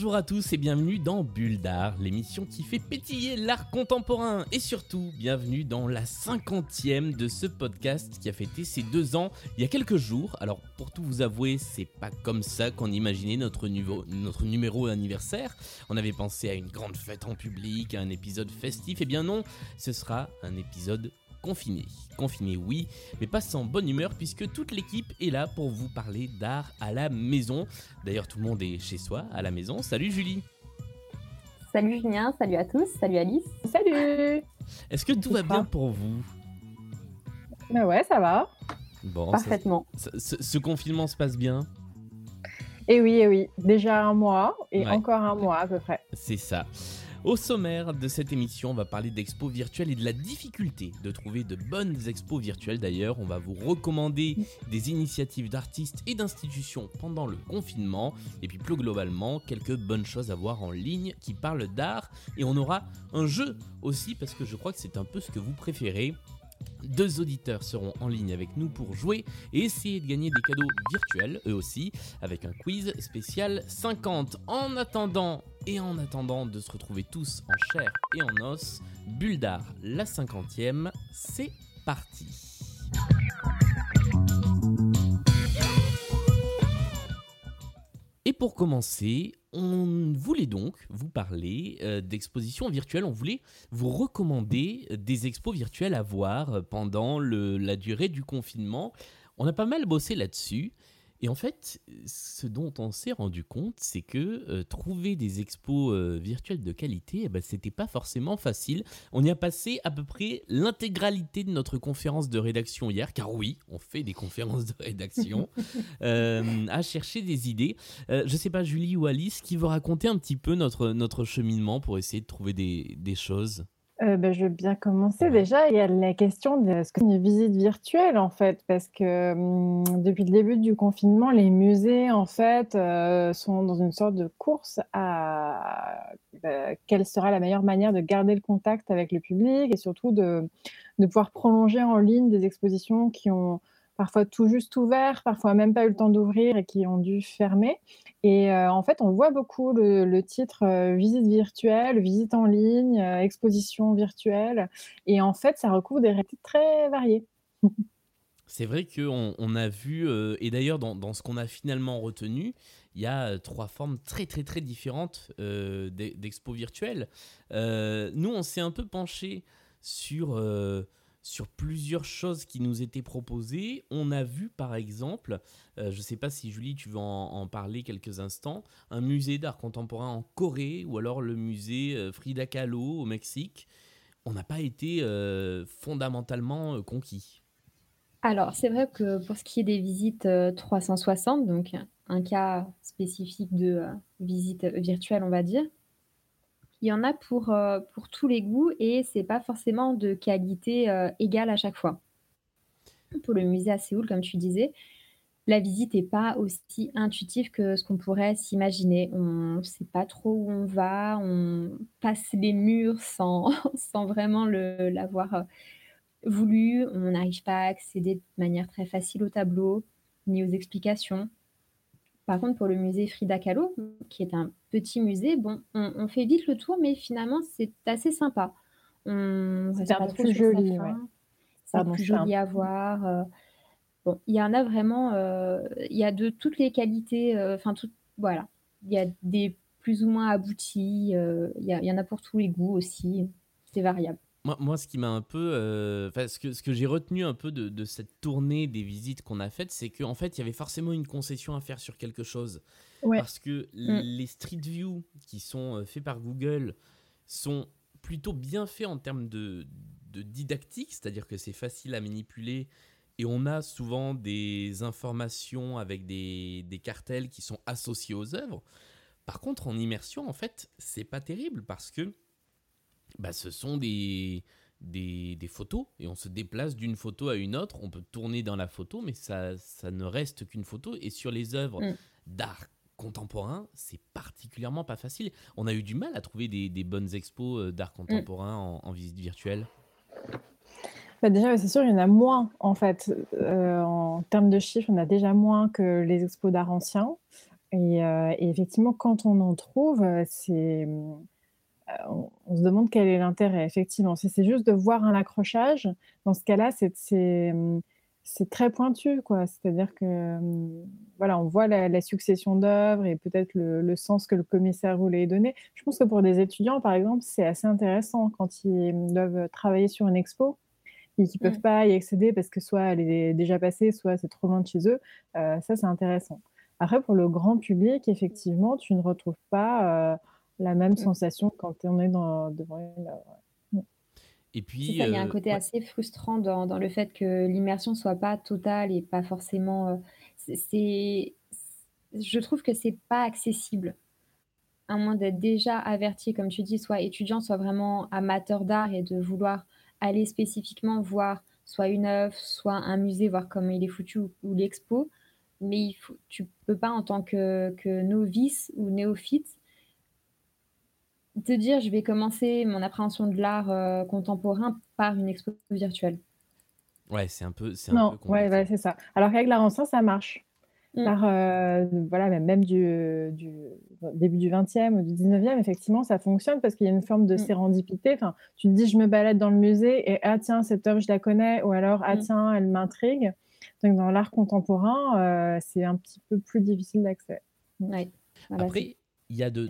Bonjour à tous et bienvenue dans Bulle d'Art, l'émission qui fait pétiller l'art contemporain. Et surtout, bienvenue dans la cinquantième de ce podcast qui a fêté ses deux ans il y a quelques jours. Alors, pour tout vous avouer, c'est pas comme ça qu'on imaginait notre, numéro, notre numéro anniversaire. On avait pensé à une grande fête en public, à un épisode festif. Eh bien non, ce sera un épisode confiné. Confiné oui, mais pas sans bonne humeur puisque toute l'équipe est là pour vous parler d'art à la maison. D'ailleurs tout le monde est chez soi, à la maison. Salut Julie Salut Julien, salut à tous, salut Alice. Salut Est-ce que tout va bien pour vous? Bah ouais, ça va. Bon, Parfaitement. ce, confinement se passe bien? Eh oui, eh oui. Déjà un mois et encore un mois à peu près. C'est ça. Au sommaire de cette émission, on va parler d'expos virtuelles et de la difficulté de trouver de bonnes expos virtuelles. D'ailleurs, on va vous recommander des initiatives d'artistes et d'institutions pendant le confinement. Et puis plus globalement, quelques bonnes choses à voir en ligne qui parlent d'art. Et on aura un jeu aussi parce que je crois que c'est un peu ce que vous préférez. Deux auditeurs seront en ligne avec nous pour jouer et essayer de gagner des cadeaux virtuels, eux aussi, avec un quiz spécial 50. En attendant et en attendant de se retrouver tous en chair et en os, Buldar, la cinquantième, c'est parti. Et pour commencer, on voulait donc vous parler euh, d'expositions virtuelles. On voulait vous recommander des expos virtuelles à voir pendant la durée du confinement. On a pas mal bossé là-dessus. Et en fait, ce dont on s'est rendu compte, c'est que euh, trouver des expos euh, virtuelles de qualité, eh ben, c'était pas forcément facile. On y a passé à peu près l'intégralité de notre conférence de rédaction hier, car oui, on fait des conférences de rédaction, euh, à chercher des idées. je sais pas, Julie ou Alice, qui veut raconter un petit peu notre, notre cheminement pour essayer de trouver des, des choses? Euh, bah, je veux bien commencer. Déjà, il y a la question de ce qu'est une visite virtuelle, en fait, parce que hum, depuis le début du confinement, les musées, en fait, euh, sont dans une sorte de course à bah, quelle sera la meilleure manière de garder le contact avec le public et surtout de, de pouvoir prolonger en ligne des expositions qui ont parfois tout juste ouvert, parfois même pas eu le temps d'ouvrir et qui ont dû fermer. Et euh, en fait, on voit beaucoup le, titre euh, visite virtuelle, visite en ligne, euh, exposition virtuelle. Et en fait, ça recouvre des réalités très variées. C'est vrai qu'on on a vu, et d'ailleurs dans, dans, ce qu'on a finalement retenu, il y a trois formes très très très différentes d'expo virtuelles. nous, on s'est un peu penché sur sur plusieurs choses qui nous étaient proposées. On a vu par exemple, euh, je ne sais pas si Julie, tu veux en, parler quelques instants, un musée d'art contemporain en Corée ou alors le musée euh, Frida Kahlo au Mexique. On n'a pas été euh, fondamentalement conquis. Alors, c'est vrai que pour ce qui est des visites 360, donc un cas spécifique de visite virtuelle, on va dire, il y en a pour, euh, pour tous les goûts et c'est pas forcément de qualité euh, égale à chaque fois. Pour le musée à Séoul, comme tu disais, la visite n'est pas aussi intuitive que ce qu'on pourrait s'imaginer. On ne sait pas trop où on va, on passe les murs sans, sans vraiment l'avoir euh, voulu, on n'arrive pas à accéder de manière très facile au tableau ni aux explications. Par contre, pour le musée Frida Kahlo, qui est un petit musée, bon, on, fait vite le tour, mais finalement, c'est assez sympa. C'est un peu plus joli, ouais. C'est plus joli à voir. Euh. bon, il y en a vraiment, euh, il y a de toutes les qualités, euh, enfin, tout, voilà. Il y a des plus ou moins aboutis, il y, en a pour tous les goûts aussi, c'est variable. Moi, ce qui m'a un peu. Euh, ce que, ce que j'ai retenu un peu de, cette tournée des visites qu'on a faites, c'est qu'en fait, il y avait forcément une concession à faire sur quelque chose. Parce que mm. les Street View qui sont euh, faits par Google sont plutôt bien faits en termes de, de didactique, c'est-à-dire que c'est facile à manipuler et on a souvent des informations avec des, des cartels qui sont associés aux œuvres. Par contre, en immersion, en fait, c'est pas terrible parce que bah, ce sont des, des, photos et on se déplace d'une photo à une autre. On peut tourner dans la photo, mais ça, ça ne reste qu'une photo. Et sur les œuvres mm. d'art contemporain, c'est particulièrement pas facile. On a eu du mal à trouver des, des bonnes expos euh, d'art contemporain en, visite virtuelle. Bah déjà, c'est sûr, il y en a moins en fait. Euh, en termes de chiffres, on a déjà moins que les expos d'art ancien. Et, et, effectivement, quand on en trouve, c'est on, se demande quel est l'intérêt, effectivement. Si c'est juste de voir un accrochage, dans ce cas-là, c'est très pointu, quoi. C'est-à-dire que, voilà, on voit la, succession d'œuvres et peut-être le, sens que le commissaire voulait donner. Je pense que pour des étudiants, par exemple, c'est assez intéressant quand ils doivent travailler sur une expo et qu'ils ne peuvent mmh. pas y accéder parce que soit elle est déjà passée, soit c'est trop loin de chez eux. Euh, ça, c'est intéressant. Après, pour le grand public, effectivement, tu ne retrouves pas... Euh, la même mmh. sensation quand on est dans, devant une mmh. Et puis, il y a un euh, côté assez frustrant dans, dans, le fait que l'immersion soit pas totale et pas forcément. Euh, c'est, je trouve que c'est pas accessible, à moins d'être déjà averti, comme tu dis, soit étudiant, soit vraiment amateur d'art et de vouloir aller spécifiquement voir soit une œuvre, soit un musée, voir comment il est foutu ou, l'expo. Mais il faut, tu peux pas en tant que, que novice ou néophyte te dire, je vais commencer mon appréhension de l'art euh, contemporain par une expo virtuelle. Ouais, c'est un peu, c'est non, ouais, c'est ça. Alors qu'avec l'art ancien, ça marche. Mm. Par, euh, voilà, même du, du, début du 20e ou du 19e, effectivement, ça fonctionne parce qu'il y a une forme de mm. sérendipité. Enfin, tu te dis, je me balade dans le musée et ah tiens, cette œuvre, je la connais, ou alors ah mm. tiens, elle m'intrigue. Donc dans l'art contemporain, euh, c'est un petit peu plus difficile d'accès. Ouais. Après, il y a de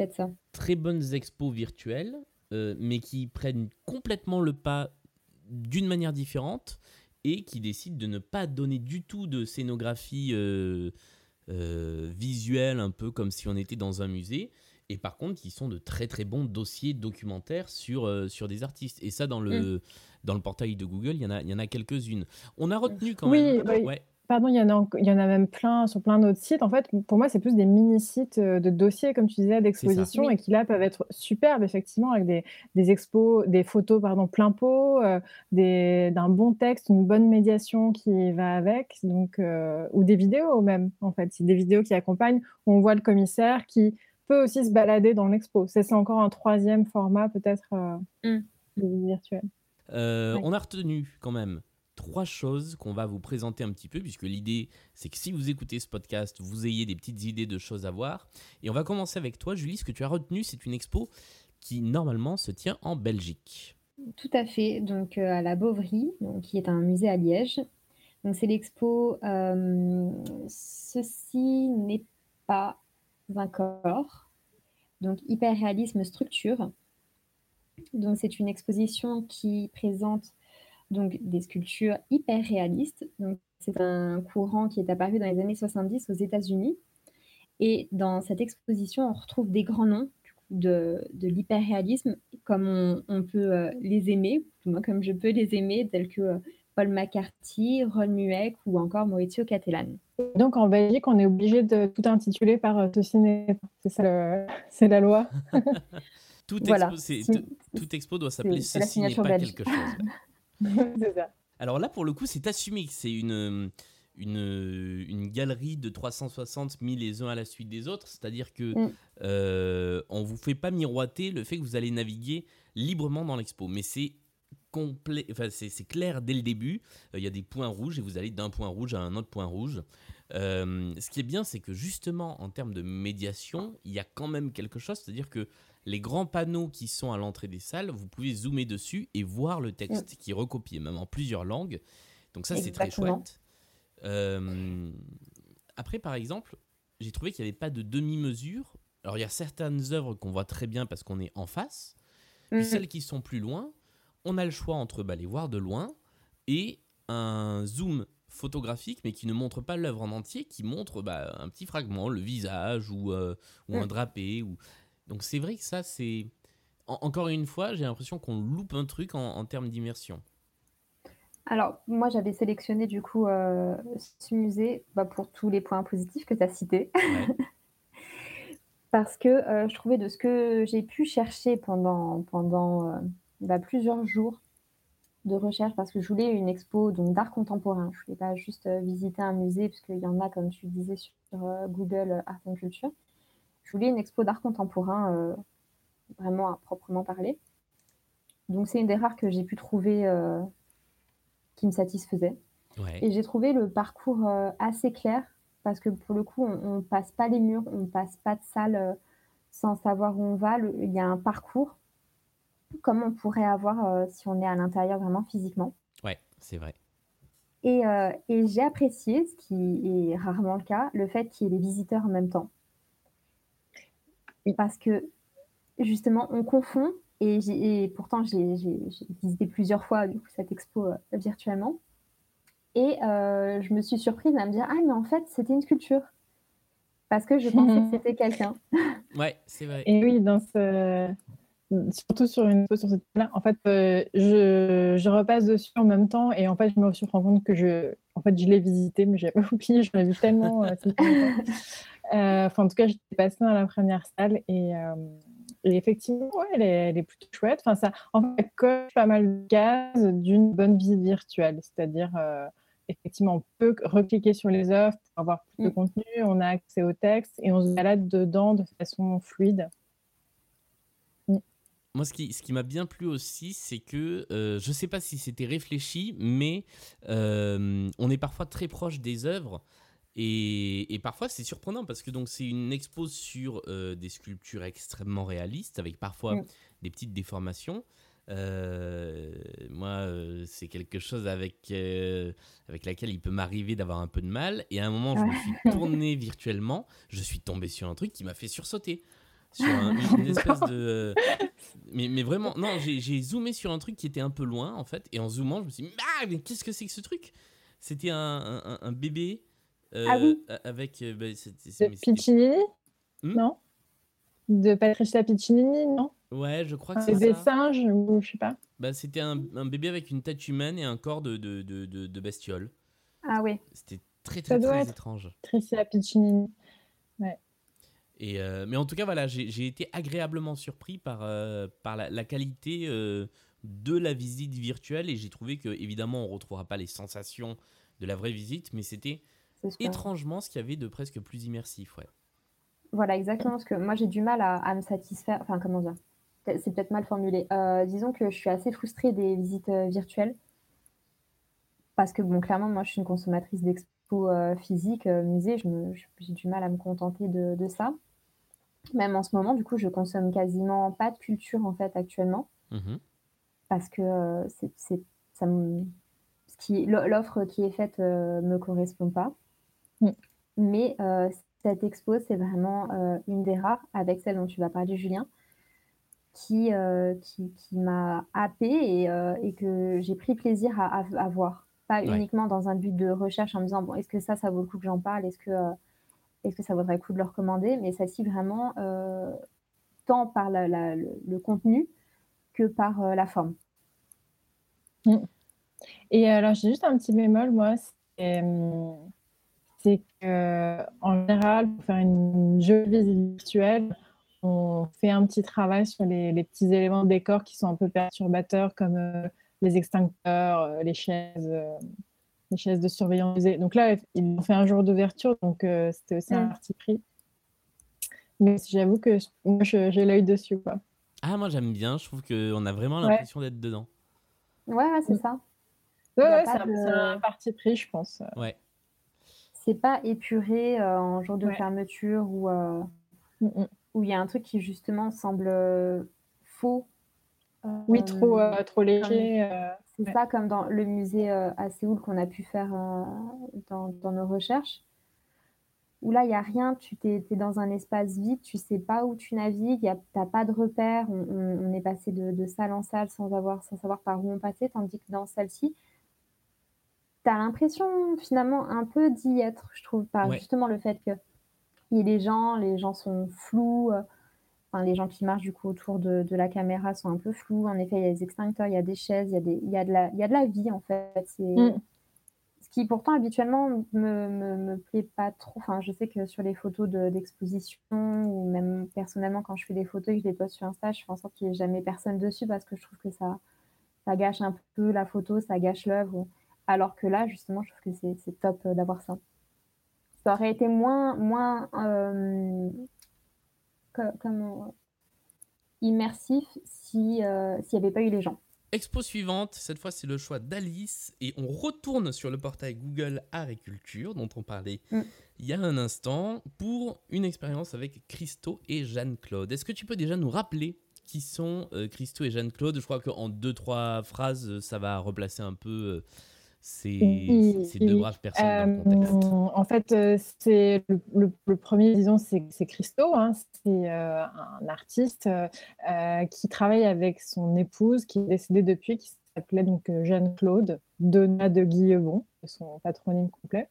très bonnes expos virtuelles, euh, mais qui prennent complètement le pas d'une manière différente et qui décident de ne pas donner du tout de scénographie euh, euh, visuelle, un peu comme si on était dans un musée. Et par contre, qui sont de très très bons dossiers documentaires sur, sur des artistes. Et ça, dans le, mm. dans le portail de Google, il y en a, il y en a quelques-unes. On a retenu quand même. Oui. Ouais. Pardon, il y en a, il y en a même plein sur plein d'autres sites. En fait, pour moi, c'est plus des mini-sites euh, de dossiers, comme tu disais, d'exposition, et qui là peuvent être superbes, effectivement, avec des, des expos, des photos, pardon, plein pot, euh, d'un bon texte, une bonne médiation qui va avec, donc, euh, ou des vidéos même, en fait. Des vidéos qui accompagnent, où on voit le commissaire qui peut aussi se balader dans l'expo. C'est encore un troisième format, peut-être, mmh. virtuel. On a retenu quand même trois choses qu'on va vous présenter un petit peu, puisque l'idée, c'est que si vous écoutez ce podcast, vous ayez des petites idées de choses à voir. Et on va commencer avec toi, Julie. Ce que tu as retenu, c'est une expo qui, normalement, se tient en Belgique. Tout à fait, donc euh, à la Beauvry, donc, qui est un musée à Liège. Donc c'est l'expo euh, Ceci n'est pas un corps, donc hyper réalisme structure. Donc c'est une exposition qui présente donc des sculptures hyper réalistes. Donc, c'est un courant qui est apparu dans les années 70 aux États-Unis. Et dans cette exposition, on retrouve des grands noms de, de l'hyperréalisme, comme on, peut euh, les aimer, moi comme je peux les aimer, tels que euh, Paul McCarthy, Ron Mueck ou encore Maurizio Cattelan. Donc en Belgique, on est obligé de tout intituler par euh, ce ciné. C'est ça, c'est la loi. tout, expo, doit s'appeler Ceci n'est pas quelque chose. Alors là, pour le coup, c'est assumé que c'est une, une, une, galerie de 360 mis les uns à la suite des autres. C'est-à-dire que mm. euh, on vous fait pas miroiter le fait que vous allez naviguer librement dans l'expo. Mais c'est complet, enfin, c'est clair dès le début. Euh, il y a des points rouges et vous allez d'un point rouge à un autre point rouge. Euh, ce qui est bien, c'est que justement, en termes de médiation, il y a quand même quelque chose. C'est-à-dire que les grands panneaux qui sont à l'entrée des salles, vous pouvez zoomer dessus et voir le texte qui est recopié, même en plusieurs langues. Donc ça, c'est très chouette. Euh, après, par exemple, j'ai trouvé qu'il n'y avait pas de demi-mesure. Alors, il y a certaines œuvres qu'on voit très bien parce qu'on est en face. Puis mhm. celles qui sont plus loin, on a le choix entre bah, les voir de loin et un zoom photographique, mais qui ne montre pas l'œuvre en entier, qui montre bah, un petit fragment, le visage ou, euh, ou un drapé. Ou... Donc c'est vrai que ça, c'est... encore une fois, j'ai l'impression qu'on loupe un truc en, termes d'immersion. Alors, moi, j'avais sélectionné du coup euh, ce musée bah, pour tous les points positifs que tu as cités. Parce que euh, je trouvais de ce que j'ai pu chercher pendant, pendant euh, bah, plusieurs jours de recherche, parce que je voulais une expo d'art contemporain. Je ne voulais pas juste visiter un musée, puisqu'il y en a, comme tu disais, sur Google Art and Culture voulais une expo d'art contemporain euh, vraiment à proprement parler. Donc c'est une des rares que j'ai pu trouver euh, qui me satisfaisait. Et j'ai trouvé le parcours euh, assez clair parce que pour le coup, on, ne passe pas les murs, on passe pas de salle sans savoir où on va. il y a un parcours, comme on pourrait avoir si on est à l'intérieur vraiment physiquement. Ouais, c'est vrai. Et, et j'ai apprécié, ce qui est rarement le cas, le fait qu'il y ait les visiteurs en même temps. Parce que justement, on confond, et, pourtant j'ai visité plusieurs fois du coup, cette expo virtuellement. Et euh, je me suis surprise à me dire Ah, mais en fait, c'était une sculpture. Parce que je pensais que c'était quelqu'un. Ouais, c'est vrai. Et oui, dans ce... surtout sur une sur cette là en fait, euh, je, je, repasse dessus en même temps et en fait, je me suis rendu compte que je, en fait, je l'ai visité, mais j'avais oublié, je l'ai vu tellement. Euh, enfin, en tout cas, j'étais passée dans la première salle et. Et effectivement, ouais, elle, est, elle, est, plutôt chouette. Enfin, ça en fait, coche pas mal de cases d'une bonne visite virtuelle. C'est-à-dire, effectivement, on peut recliquer sur les œuvres pour avoir plus de mm. contenu, on a accès au texte et on se balade dedans de façon fluide. Mm. Moi, ce qui, ce qui m'a bien plu aussi, c'est que euh, je ne sais pas si c'était réfléchi, mais euh, on est parfois très proche des œuvres. Et, parfois, c'est surprenant parce que donc c'est une expo sur euh, des sculptures extrêmement réalistes, avec parfois mm. des petites déformations. Euh, moi, euh, c'est quelque chose avec, avec laquelle il peut m'arriver d'avoir un peu de mal. Et à un moment, je me suis tourné virtuellement, je suis tombé sur un truc qui m'a fait sursauter. Sur une espèce de. Mais, mais vraiment, non, j'ai zoomé sur un truc qui était un peu loin, en fait. Et en zoomant, je me suis dit, ah, mais qu'est-ce que c'est que ce truc? C'était un, un, bébé. Ah oui Avec. Bah, Piccinini hmm Non? De Patricia Piccinini, non? Ouais, je crois que c'est des singes ou je sais pas. Bah, c'était un, un, bébé avec une tête humaine et un corps de, de, de, de, bestiole. Ah oui. C'était très très très étrange. Tricia Piccinini. Ouais. Et euh, mais en tout cas, voilà, j'ai été agréablement surpris par, euh, par la, la qualité euh, de la visite virtuelle et j'ai trouvé que évidemment on retrouvera pas les sensations de la vraie visite, mais c'était étrangement ce qu'il y avait de presque plus immersif, ouais. Voilà, exactement, parce que moi j'ai du mal à, à me satisfaire, enfin comment dire, c'est peut-être mal formulé. Euh, disons que je suis assez frustrée des visites euh, virtuelles. Parce que, bon, clairement, moi, je suis une consommatrice d'expo euh, physique, musée. J'ai du mal à me contenter de, ça. Même en ce moment, du coup, je consomme quasiment pas de culture, en fait, actuellement. Mmh parce que c'est, ça l'offre qui est faite me correspond pas. Mmh. Mais cette expo, c'est vraiment une des rares, avec celle dont tu vas parler, Julien, qui, euh, qui, qui m'a happé et, euh, et, que j'ai pris plaisir à, à, voir. Pas uniquement dans un but de recherche en me disant, bon, est-ce que ça, ça vaut le coup que j'en parle? Est-ce que, euh, est-ce que ça vaudrait le coup de le recommander? Mais ça ci vraiment tant par la, le, contenu que par la forme. Mm. Et alors, j'ai juste un petit bémol, moi, c'est que en général, pour faire une jolie visite virtuelle, on fait un petit travail sur les, petits éléments de décor qui sont un peu perturbateurs, comme euh, les extincteurs, euh, les chaises, euh, les chaises de surveillance. Donc là, ils ont fait un jour d'ouverture, donc c'était aussi un mm. parti pris. Mais j'avoue que moi, j'ai l'œil dessus. Quoi. Ah, moi j'aime bien, je trouve qu'on a vraiment l'impression d'être dedans. Ouais, c'est ça. Ouais, c'est un, parti pris, je pense. Ouais. C'est pas épuré en jour de fermeture ou. Mm, mm où il y a un truc qui justement semble euh, faux. oui, trop, euh, trop léger. Euh, c'est ça, comme dans le musée à Séoul qu'on a pu faire dans, dans, nos recherches, où là, il n'y a rien, tu es, dans un espace vide, tu sais pas où tu navigues, tu n'as pas de repères, on, est passé de, de, salle en salle sans, avoir, sans savoir par où on passait, tandis que dans celle-ci, tu as l'impression finalement un peu d'y être, je trouve, par justement le fait que et les gens, les gens sont flous. Euh, enfin, les gens qui marchent du coup autour de, la caméra sont un peu flous. En effet, il y a des extincteurs, il y a des chaises, il y a, des, il y a, de, la, il y a de la vie en fait. C'est mm. ce qui pourtant habituellement me, me, me, plaît pas trop. Enfin, je sais que sur les photos d'exposition ou même personnellement quand je fais des photos et que je les poste sur Insta, je fais en sorte qu'il n'y ait jamais personne dessus parce que je trouve que ça, ça gâche un peu la photo, ça gâche l'œuvre. Alors que là, justement, je trouve que c'est top euh, d'avoir ça ça aurait été moins, moins euh, comme, immersif si euh, s'il n'y avait pas eu les gens. Expo suivante, cette fois c'est le choix d'Alice et on retourne sur le portail Google Art et Culture dont on parlait mm. il y a un instant pour une expérience avec Christo et Jeanne-Claude. Est-ce que tu peux déjà nous rappeler qui sont euh, Christo et Jeanne-Claude? Je crois qu'en deux, trois phrases, ça va replacer un peu euh, ces, deux braves personnes dans le contexte. Euh, en fait, c'est le, premier, disons, c'est Christo. Hein. c'est un artiste qui travaille avec son épouse, qui est décédée depuis, qui s'appelait donc Jeanne-Claude Donna de Guillebon, son patronyme complet.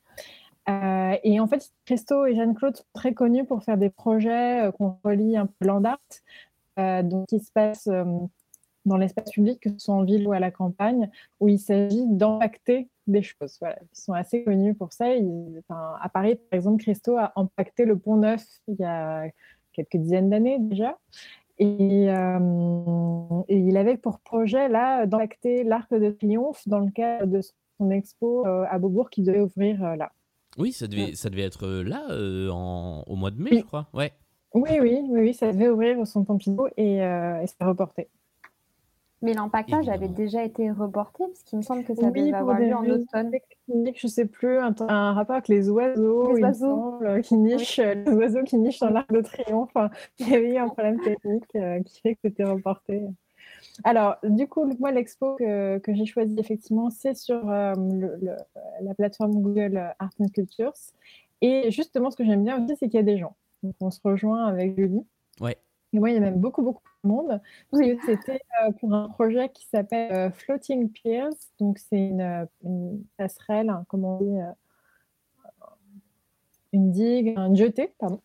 et en fait, Christo et Jeanne-Claude sont très connus pour faire des projets qu'on relie un peu land art, euh, donc qui se passe euh, dans l'espace public, que ce soit en ville ou à la campagne, où il s'agit d'impacter des choses. Voilà. Ils sont assez connus pour ça. à Paris, par exemple, Christo a impacté le Pont Neuf il y a quelques dizaines d'années déjà. Et, euh, et, il avait pour projet là d'impacter l'Arc de Triomphe dans le cadre de son expo à Beaubourg qui devait ouvrir là. Oui, ça devait, ça devait être là en, au mois de mai, je crois. Ouais. Oui, oui, oui, oui, ça devait ouvrir au Centre Pompidou et, euh, et c'est reporté. Mais l'empaquetage avait déjà été reporté parce qu'il me semble que ça devait avoir lieu en automne. Je sais plus, un, un, rapport avec les oiseaux, les oiseaux. qui nichent, les oiseaux qui nichent dans l'arc de triomphe. il y avait eu un problème technique euh, qui fait que c'était reporté. Alors, du coup, moi, l'expo que, que j'ai choisi, effectivement, c'est sur euh, le, la plateforme Google Art and Cultures. Et justement, ce que j'aime bien aussi, c'est qu'il y a des gens. Donc, on se rejoint avec Julie. Ouais. Et moi, il y a même beaucoup, beaucoup de monde. C'était euh, pour un projet qui s'appelle euh, Floating Piers. Donc, c'est une, euh, passerelle, hein, comment on dit, une digue, un jeté, pardon.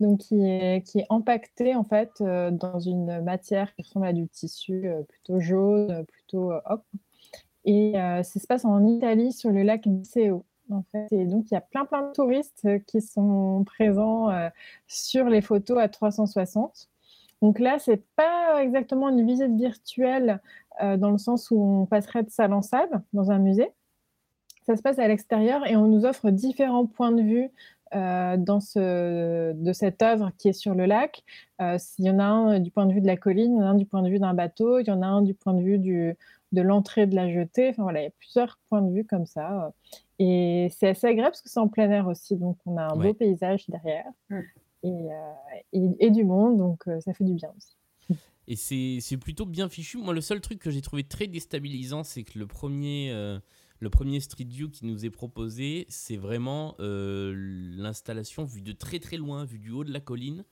Donc, qui est, qui est empaquetée, en fait, dans une matière qui ressemble à du tissu plutôt jaune, plutôt hop. Et ça se passe en Italie, sur le lac Diceo en fait. Et donc, il y a plein, plein de touristes qui sont présents euh, sur les photos à 360. Donc là, c'est pas exactement une visite virtuelle euh, dans le sens où on passerait de salle en salle dans un musée. Ça se passe à l'extérieur et on nous offre différents points de vue dans ce, de cette œuvre qui est sur le lac. il y en a un du point de vue de la colline, il y en a un du point de vue d'un bateau, il y en a un du point de vue du, de l'entrée de la jetée. Enfin voilà, il y a plusieurs points de vue comme ça. Et c'est assez agréable parce que c'est en plein air aussi, donc on a un beau paysage derrière mmh. Euh, et, et, du monde, donc euh, ça fait du bien aussi. Et c'est plutôt bien fichu. Moi, le seul truc que j'ai trouvé très déstabilisant, c'est que le premier, euh, le premier Street View qui nous est proposé, c'est vraiment l'installation vue de très très loin, vue du haut de la colline.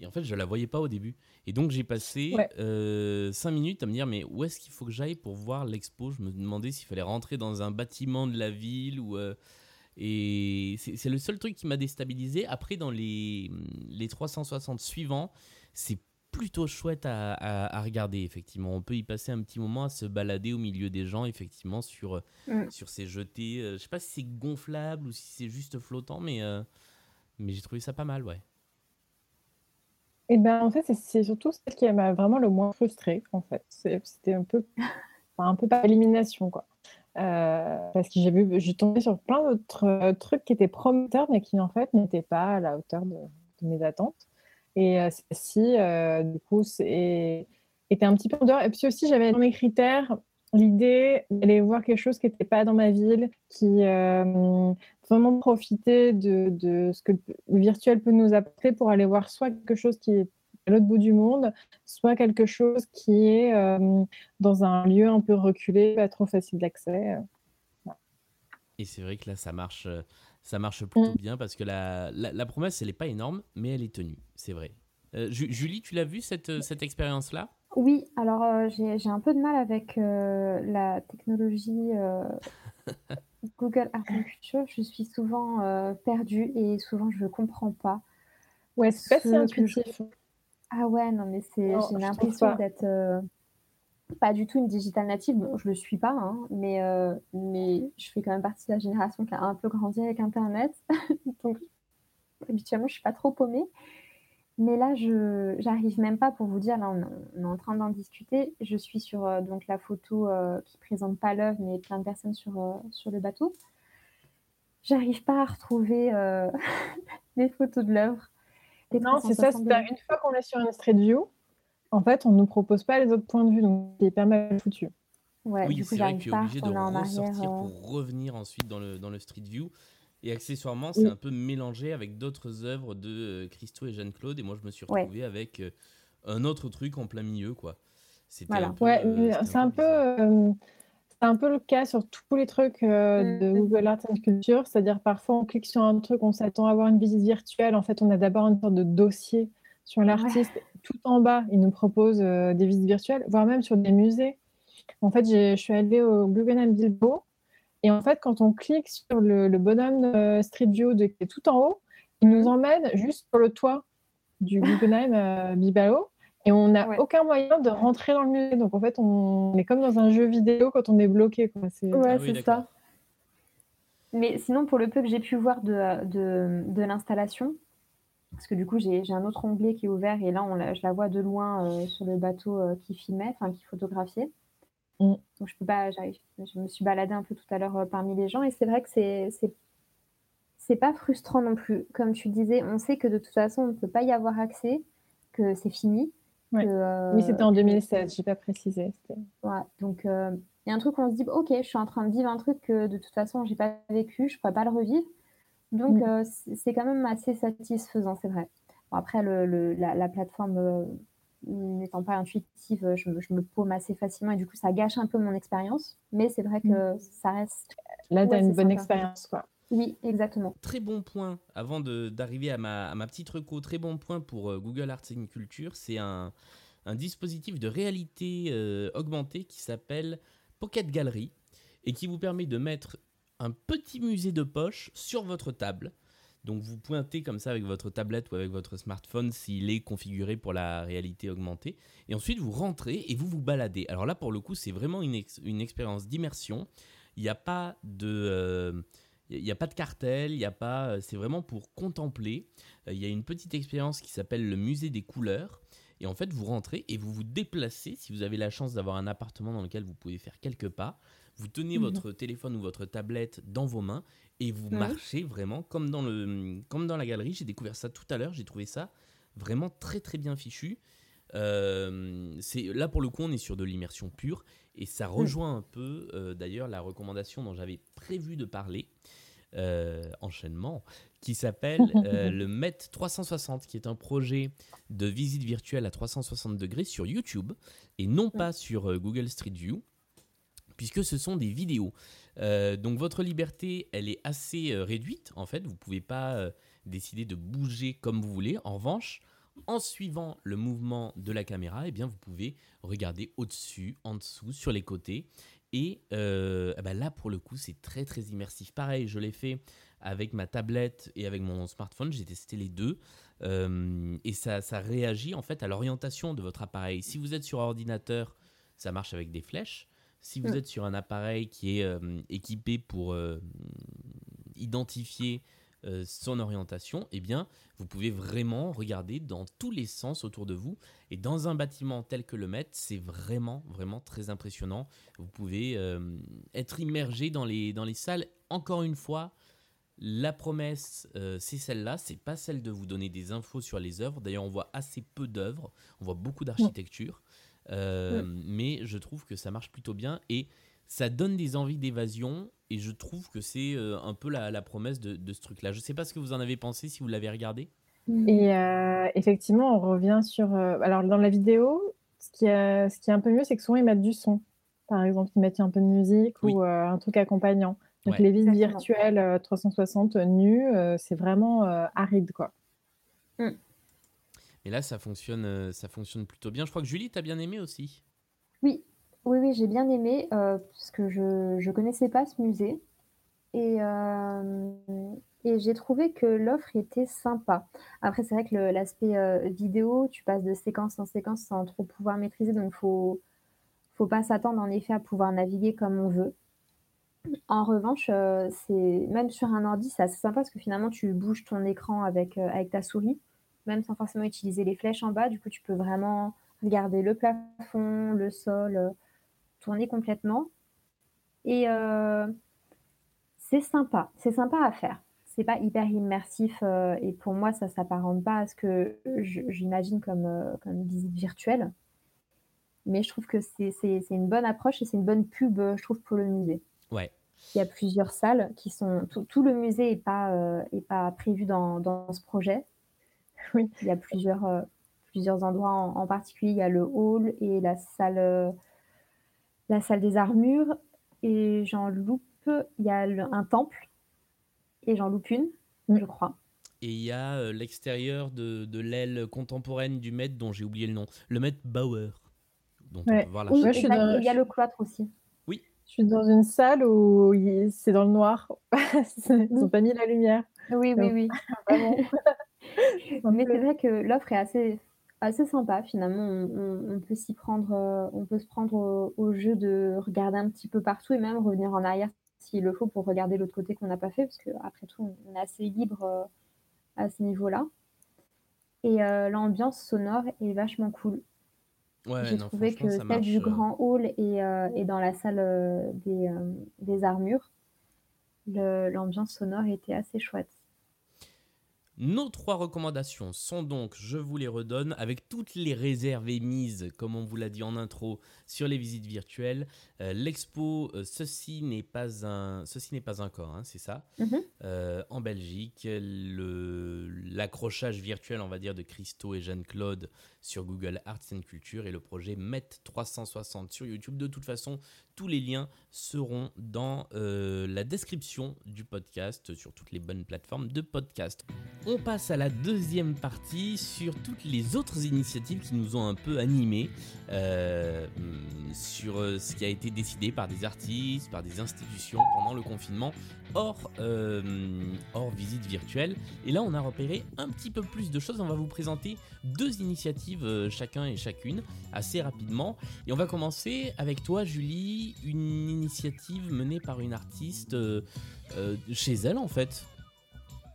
Et en fait, je la voyais pas au début. Et donc, j'ai passé 5 euh, minutes à me dire, mais où est-ce qu'il faut que j'aille pour voir l'expo? Je me demandais s'il fallait rentrer dans un bâtiment de la ville ou. Euh, et c'est le seul truc qui m'a déstabilisé. Après, dans les, les 360 suivants, c'est plutôt chouette à, à, regarder, effectivement. On peut y passer un petit moment à se balader au milieu des gens, effectivement, sur, mm. sur ces jetés. Euh, je sais pas si c'est gonflable ou si c'est juste flottant, mais, mais j'ai trouvé ça pas mal, ouais. Et ben, en fait, c'est surtout celle qui m'a vraiment le moins frustrée, en fait. C'était un peu, un peu par élimination, quoi. Euh, parce que j'ai vu, j'ai tombé sur plein d'autres euh, trucs qui étaient prometteurs, mais qui en fait n'étaient pas à la hauteur de, mes attentes. Et euh, celle-ci, du coup, était un petit peu en dehors. Et puis aussi, j'avais dans mes critères l'idée d'aller voir quelque chose qui n'était pas dans ma ville, qui vraiment profiter de, ce que le virtuel peut nous apporter pour aller voir soit quelque chose qui est à l'autre bout du monde, soit quelque chose qui est euh, dans un lieu un peu reculé, pas trop facile d'accès. Et c'est vrai que là, ça marche, euh, ça marche plutôt mm. bien parce que la, la, promesse, elle n'est pas énorme, mais elle est tenue, c'est vrai. Euh, Julie, tu l'as vu cette, cette expérience-là? Oui, alors j'ai un peu de mal avec la technologie Google Art Culture, je suis souvent euh, perdue et souvent je ne comprends pas. Ouais, c'est pas intuitif. Ah ouais, non, mais c'est, j'ai l'impression d'être euh, pas du tout une digital native. Bon, je le suis pas, hein, mais, euh, mais je fais quand même partie de la génération qui a un peu grandi avec Internet. Donc, habituellement, je suis pas trop paumée. Mais là, je j'arrive même pas pour vous dire, là, on, est en train d'en discuter. Je suis sur euh, donc la photo qui présente pas l'œuvre, mais plein de personnes sur, sur le bateau. J'arrive pas à retrouver les photos de l'œuvre. Non, c'est ça. Une fois qu'on est sur une street view, en fait, on ne nous propose pas les autres points de vue, donc c'est pas mal foutu. Ouais, oui, c'est vrai que tu es obligé de ressortir euh. pour revenir ensuite dans le, dans le Street View. Et accessoirement, c'est un peu mélangé avec d'autres œuvres de euh, Christo et Jeanne-Claude. Et moi, je me suis retrouvé avec euh, un autre truc en plein milieu, quoi. C'était un peu. Ouais, c'est un, peu. C'est un peu le cas sur tous les trucs de mmh. Google Arts and Culture. C'est-à-dire, parfois, on clique sur un truc, on s'attend à avoir une visite virtuelle. En fait, on a d'abord une sorte de dossier sur l'artiste. Tout en bas, il nous propose des visites virtuelles, voire même sur des musées. En fait, je suis allée au Guggenheim Bilbao. Et en fait, quand on clique sur le, bonhomme euh, Street View de, qui est tout en haut, il nous mhm. emmène juste sur le toit du Guggenheim euh, Bilbao. Et on n'a aucun moyen de rentrer dans le musée. Donc en fait, on est comme dans un jeu vidéo quand on est bloqué. Quoi. Ouais, ah c'est ça. Mais sinon, pour le peu que j'ai pu voir de, de, l'installation, parce que du coup, j'ai un autre onglet qui est ouvert et là, on je la vois de loin euh, sur le bateau qui filmait, enfin qui photographiait. Mm. Donc je peux pas, je me suis baladée un peu tout à l'heure euh, parmi les gens et c'est vrai que c'est c'est pas frustrant non plus. Comme tu disais, on sait que de toute façon on ne peut pas y avoir accès, que c'est fini. Euh, oui, c'était en 2016, j'ai pas précisé. Ouais, donc euh, il y a un truc où on se dit ok, je suis en train de vivre un truc que de toute façon j'ai pas vécu, je pourrais pas le revivre. Donc mm. c'est quand même assez satisfaisant, c'est vrai. après le, la, la, plateforme n'étant pas intuitive, je me, je me, paume assez facilement et du coup, ça gâche un peu mon expérience. Mais c'est vrai que mm. ça reste. Là, tu as une bonne expérience, quoi. Oui, exactement. Très bon point, avant d'arriver à ma, à ma, petite reco, très bon point pour euh, Google Arts and Culture, c'est un, un, dispositif de réalité euh, augmentée qui s'appelle Pocket Gallery et qui vous permet de mettre un petit musée de poche sur votre table donc vous pointez comme ça avec votre tablette ou avec votre smartphone s'il est configuré pour la réalité augmentée. Et ensuite vous rentrez et vous vous baladez. Alors là pour le coup c'est vraiment une, une expérience d'immersion. Il n'y a pas de... Euh, il n'y a pas de cartel, il y a pas, euh, c'est vraiment pour contempler. Euh, il y a une petite expérience qui s'appelle le musée des couleurs. Et en fait, vous rentrez et vous vous déplacez. Si vous avez la chance d'avoir un appartement dans lequel vous pouvez faire quelques pas, vous tenez mmh votre téléphone ou votre tablette dans vos mains et vous marchez vraiment comme dans, le, comme dans la galerie. J'ai découvert ça tout à l'heure, j'ai trouvé ça vraiment très très bien fichu. Euh, c'est là pour le coup on est sur de l'immersion pure et ça rejoint un peu euh, d'ailleurs la recommandation dont j'avais prévu de parler euh, enchaînement qui s'appelle le MET 360 qui est un projet de visite virtuelle à 360 degrés sur YouTube et non pas sur Google Street View puisque ce sont des vidéos. Euh, donc votre liberté, elle est assez euh, réduite en fait. Vous pouvez pas euh, décider de bouger comme vous voulez. En revanche, en suivant le mouvement de la caméra, eh bien, vous pouvez regarder au-dessus, en dessous, sur les côtés. Et eh ben là, pour le coup, c'est très très immersif. Pareil, je l'ai fait avec ma tablette et avec mon smartphone. J'ai testé les deux. et ça, ça réagit en fait à l'orientation de votre appareil. Si vous êtes sur ordinateur, ça marche avec des flèches. Si vous mm. êtes sur un appareil qui est euh, équipé pour euh, identifier euh, son orientation, eh bien, vous pouvez vraiment regarder dans tous les sens autour de vous. Et dans un bâtiment tel que le Met, c'est vraiment, vraiment très impressionnant. Vous pouvez être immergé dans les, dans les salles. Encore une fois, la promesse, c'est celle-là. C'est pas celle de vous donner des infos sur les œuvres. D'ailleurs, on voit assez peu d'œuvres. On voit beaucoup d'architecture. Euh, mais je trouve que ça marche plutôt bien et ça donne des envies d'évasion. Et je trouve que c'est euh, un peu la, promesse de, ce truc-là. Je ne sais pas ce que vous en avez pensé si vous l'avez regardé. Et euh, effectivement, on revient sur. alors, dans la vidéo, ce qui, est, ce qui est un peu mieux, c'est que souvent ils mettent du son. Par exemple, ils mettent un peu de musique ou un truc accompagnant. Donc, les visites virtuelles 360 nues, c'est vraiment aride, quoi. Mm. Et là, ça fonctionne, euh, ça fonctionne plutôt bien. Je crois que Julie, tu as bien aimé aussi? Oui, oui, oui, j'ai bien aimé euh, parce que je ne connaissais pas ce musée. Et, euh, et j'ai trouvé que l'offre était sympa. Après, c'est vrai que l'aspect vidéo, tu passes de séquence en séquence sans trop pouvoir maîtriser. Donc, faut, faut pas s'attendre en effet à pouvoir naviguer comme on veut. En revanche, c'est même sur un ordi, c'est assez sympa parce que finalement, tu bouges ton écran avec, avec ta souris même sans forcément utiliser les flèches en bas. Du coup, tu peux vraiment regarder le plafond, le sol, euh, tourner complètement. Et euh, c'est sympa, c'est sympa à faire. c'est pas hyper immersif et pour moi, ça s'apparente pas à ce que j'imagine comme, comme visite virtuelle. Mais je trouve que c'est une bonne approche et c'est une bonne pub, je trouve, pour le musée. Ouais. Il y a plusieurs salles qui sont. Tout, le musée n'est pas, est pas prévu dans, dans, ce projet. Oui. Il y a plusieurs, plusieurs endroits en, particulier. Il y a le hall et la salle, la salle des armures. Et j'en loupe, il y a un temple. Et j'en loupe une, mm. je crois. Et il y a euh, l'extérieur de, de l'aile contemporaine du maître dont j'ai oublié le nom. Le maître Bauer. Donc on voir la oui, il y a le cloître aussi. Oui. Je suis dans une salle où c'est dans le noir. Ils n'ont pas mis la lumière. Oui, oui, oui. Mais c'est vrai que l'offre est assez, assez sympa finalement. On, peut s'y prendre, euh, on peut se prendre au, jeu de regarder un petit peu partout et même revenir en arrière s'il le faut pour regarder l'autre côté qu'on n'a pas fait, parce qu'après tout, on est assez libre euh, à ce niveau-là. Et euh, l'ambiance sonore est vachement cool. J'ai trouvé que celle du grand hall et, et, dans la salle des, des armures, l'ambiance sonore était assez chouette. Nos trois recommandations sont donc, je vous les redonne, avec toutes les réserves émises, comme on vous l'a dit en intro, sur les visites virtuelles. Euh, l'expo euh, Ceci n'est pas un, ceci n'est pas un corps, hein, c'est ça, mhm. euh, en Belgique. L'accrochage virtuel, on va dire, de Christo et Jeanne-Claude sur Google Arts and Culture et le projet MET 360 sur YouTube. De toute façon, tous les liens seront dans la description du podcast sur toutes les bonnes plateformes de podcast. On passe à la deuxième partie sur toutes les autres initiatives qui nous ont un peu animés euh, sur euh, ce qui a été décidé par des artistes, par des institutions pendant le confinement hors, hors visite virtuelle. Et là, on a repéré un petit peu plus de choses. On va vous présenter deux initiatives chacun et chacune assez rapidement. Et on va commencer avec toi, Julie une initiative menée par une artiste euh, euh, chez elle en fait.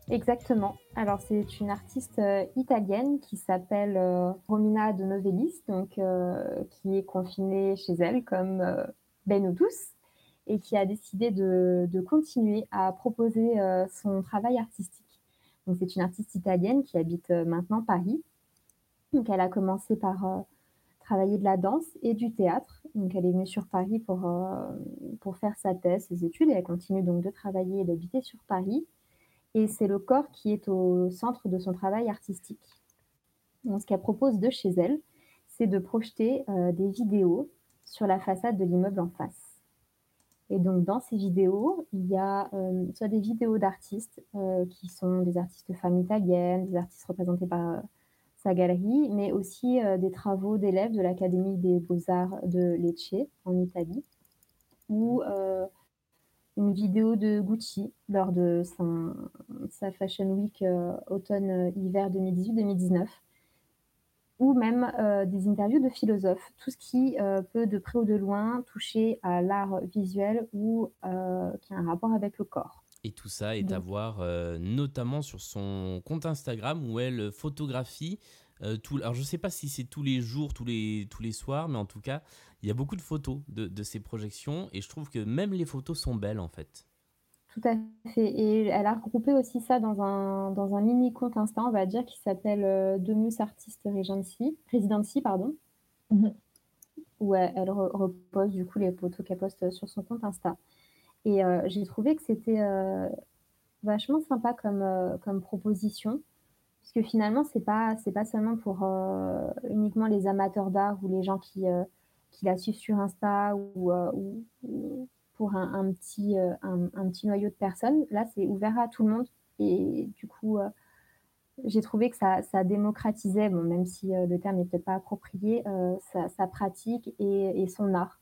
Exactement. Alors c'est une artiste euh, italienne qui s'appelle Romina de Novellis, donc qui est confinée chez elle comme ben nous tous et qui a décidé de, de continuer à proposer son travail artistique. Donc c'est une artiste italienne qui habite maintenant Paris. Donc elle a commencé par travailler de la danse et du théâtre. Donc, elle est venue sur Paris pour, euh, pour faire sa thèse, ses études, et elle continue donc de travailler et d'habiter sur Paris. Et c'est le corps qui est au centre de son travail artistique. Donc, ce qu'elle propose de chez elle, c'est de projeter euh, des vidéos sur la façade de l'immeuble en face. Et donc, dans ces vidéos, il y a euh, soit des vidéos d'artistes qui sont des artistes femmes italiennes, des artistes représentés par sa galerie, mais aussi euh, des travaux d'élèves de l'Académie des beaux-arts de Lecce, en Italie, euh, une vidéo de Gucci lors de sa Fashion Week euh, automne-hiver 2018-2019, ou même des interviews de philosophes, tout ce qui peut de près ou de loin toucher à l'art visuel ou qui a un rapport avec le corps. Et tout ça est à voir euh, notamment sur son compte Instagram où elle photographie euh, tout. Alors je sais pas si c'est tous les jours, tous les, tous les soirs, mais en tout cas, il y a beaucoup de photos de, de ces projections et je trouve que même les photos sont belles en fait. Tout à fait. Et elle a regroupé aussi ça dans un, dans un mini compte Insta, on va dire, qui s'appelle euh, Domus Artist Regency, Residency, pardon. Mhm. Où elle, repose du coup les photos qu'elle poste sur son compte Insta. Et euh, j'ai trouvé que c'était euh, vachement sympa comme, euh, comme proposition, puisque finalement, ce n'est pas, pas seulement pour uniquement les amateurs d'art ou les gens qui, qui la suivent sur Insta ou, ou, pour un, un petit, un, un, petit noyau de personnes. Là, c'est ouvert à tout le monde. Et du coup, j'ai trouvé que ça, ça démocratisait, bon, même si le terme n'est peut-être pas approprié, sa, pratique et, et, son art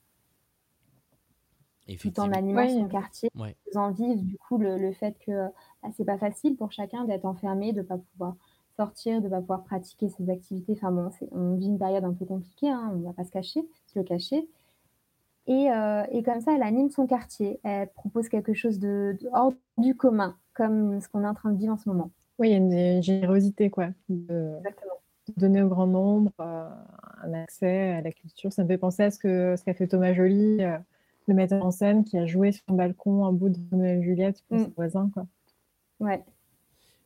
tout en animant son quartier, ouais. faisant vivre du coup le, le fait que bah, c'est pas facile pour chacun d'être enfermé, de pas pouvoir sortir, de pas pouvoir pratiquer ses activités. Enfin bon, on vit une période un peu compliquée, hein, on va pas se cacher, se le cacher. Et, euh, et, comme ça, elle anime son quartier. Elle propose quelque chose de, hors du commun, comme ce qu'on est en train de vivre en ce moment. Oui, il y a une générosité, quoi. De, Exactement. donner au grand nombre euh, un accès à la culture. Ça me fait penser à ce qu'a ce qu'a fait Thomas Joly. Euh, le metteur en scène qui a joué sur un balcon un bout de Noël Juliette pour mm. ses voisins. Quoi. Ouais.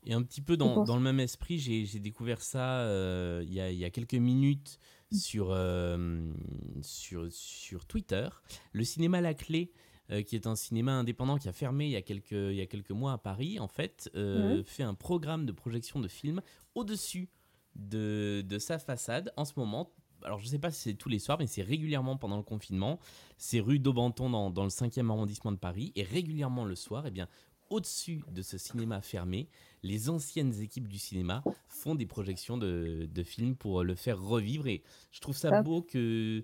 Et un petit peu dans, dans le même esprit, j'ai découvert ça euh, il, y a, il y, a, quelques minutes sur, euh, sur, sur Twitter. Le cinéma La Clé, euh, qui est un cinéma indépendant qui a fermé il y a quelques, il y a quelques mois à Paris, en fait, fait un programme de projection de films au-dessus de, de sa façade en ce moment alors je ne sais pas si c'est tous les soirs, mais c'est régulièrement pendant le confinement. C'est rue d'Aubenton dans, dans, le 5e arrondissement de Paris. Et régulièrement le soir, eh bien, au-dessus de ce cinéma fermé, les anciennes équipes du cinéma font des projections de, films pour le faire revivre. Et je trouve ça beau que,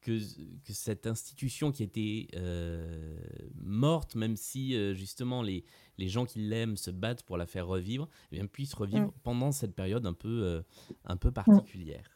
que, cette institution qui était euh, morte, même si euh, justement les, les gens qui l'aiment se battent pour la faire revivre, eh bien, puisse revivre mm. pendant cette période un peu, euh, un peu particulière.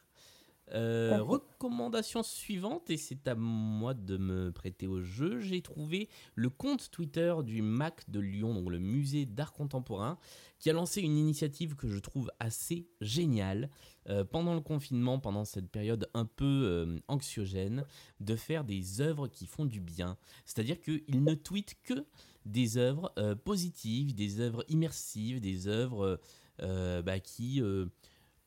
Euh, recommandation suivante, et c'est à moi de me prêter au jeu, j'ai trouvé le compte Twitter du MAC de Lyon, donc le musée d'art contemporain, qui a lancé une initiative que je trouve assez géniale euh, pendant le confinement, pendant cette période un peu euh, anxiogène, de faire des œuvres qui font du bien. C'est-à-dire qu'il ne tweet que des œuvres positives, des œuvres immersives, des œuvres bah, qui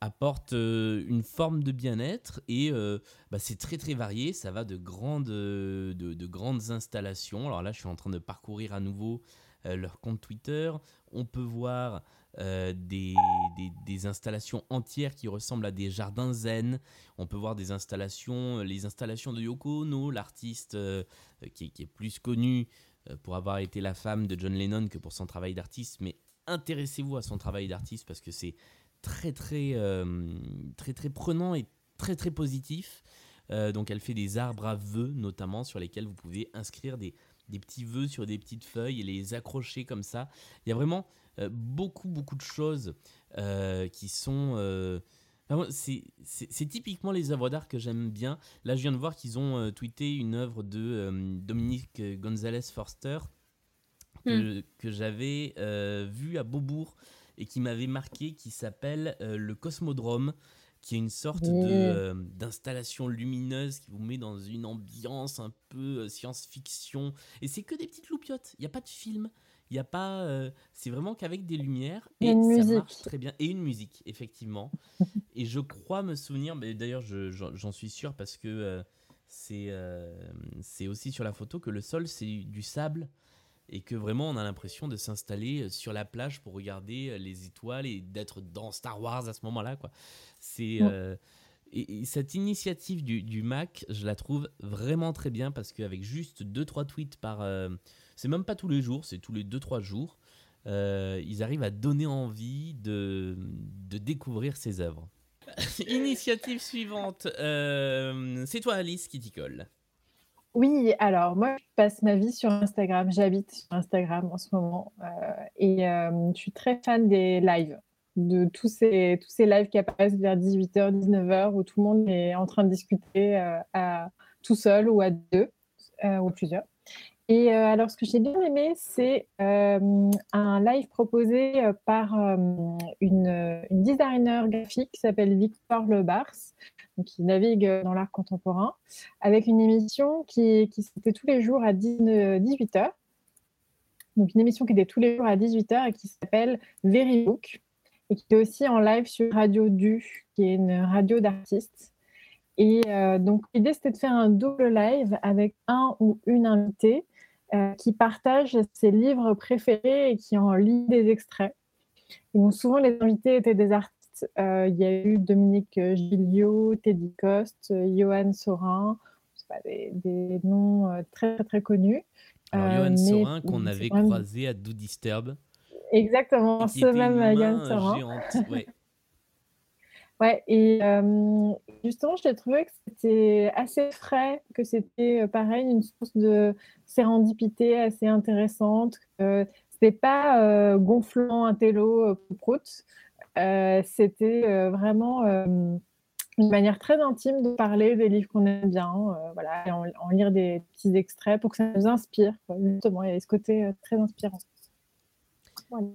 apporte euh, une forme de bien-être et euh, bah, c'est très très varié. Ça va de grandes, euh, de, grandes installations. Alors là, je suis en train de parcourir à nouveau leur compte Twitter. On peut voir des, des, installations entières qui ressemblent à des jardins zen. On peut voir des installations, les installations de Yoko Ono, l'artiste qui, qui, est plus connu pour avoir été la femme de John Lennon que pour son travail d'artiste. Mais intéressez-vous à son travail d'artiste parce que c'est très très euh, très très prenant et très très positif. Euh, donc elle fait des arbres à vœux notamment sur lesquels vous pouvez inscrire des, des, petits vœux sur des petites feuilles et les accrocher comme ça. Il y a vraiment euh, beaucoup beaucoup de choses qui sont c'est typiquement les œuvres d'art que j'aime bien. Là, je viens de voir qu'ils ont tweeté une œuvre de Dominique Gonzalez Forster que, hmm. que j'avais vue à Beaubourg et qui m'avait marqué, qui s'appelle euh, le Cosmodrome, qui est une sorte euh, d'installation lumineuse qui vous met dans une ambiance un peu euh, science-fiction. Et c'est que des petites loupiottes. Il n'y a pas de film. Il y a pas. c'est vraiment qu'avec des lumières. Et, une ça musique. marche très bien. Et une musique, effectivement. et je crois me souvenir, mais d'ailleurs j'en suis sûr parce que c'est c'est aussi sur la photo que le sol c'est du sable et que vraiment on a l'impression de s'installer euh, sur la plage pour regarder euh, les étoiles et d'être dans Star Wars à ce moment-là quoi. C'est euh, et, cette initiative du, du, Mac, je la trouve vraiment très bien parce qu'avec juste 2-3 tweets par... c'est même pas tous les jours, c'est tous les 2-3 jours. ils arrivent à donner envie de, de découvrir ces œuvres. Initiative suivante, c'est toi Alice qui t'y colle. Oui, alors moi, je passe ma vie sur Instagram. J'habite sur Instagram en ce moment euh, et euh, je suis très fan des lives, de tous ces, tous ces lives qui apparaissent vers 18h, 19h où tout le monde est en train de discuter euh, à, tout seul ou à deux ou plusieurs. Et alors, ce que j'ai bien aimé, c'est un live proposé par une, designer graphique qui s'appelle Victor Lebars, qui navigue dans l'art contemporain, avec une émission qui, qui était tous les jours à 18h. Donc une émission qui était tous les jours à 18h et qui s'appelle Verybook et qui est aussi en live sur Radio Du, qui est une radio d'artistes. Et euh, donc l'idée c'était de faire un double live avec un ou une invitée euh, qui partage ses livres préférés et qui en lit des extraits. Et donc souvent les invités étaient des artistes euh, il y a eu Dominique Gilliot, Teddy Coste, Johan Sorin, des, des, noms euh, très, très, très connus. Alors, Johan Sorin, qu'on avait croisé à Do Disturb. Exactement, ce même Johan Sorin. ouais. ouais, et justement, j'ai trouvé que c'était assez frais, que c'était pareil, une source de sérendipité assez intéressante. Euh, c'était pas gonflant, un télo, prout. Euh, c'était euh, vraiment euh, une manière très intime de parler des livres qu'on aime bien, voilà, en, lire des petits extraits pour que ça nous inspire. Justement, il y a ce côté très inspirant. Voilà.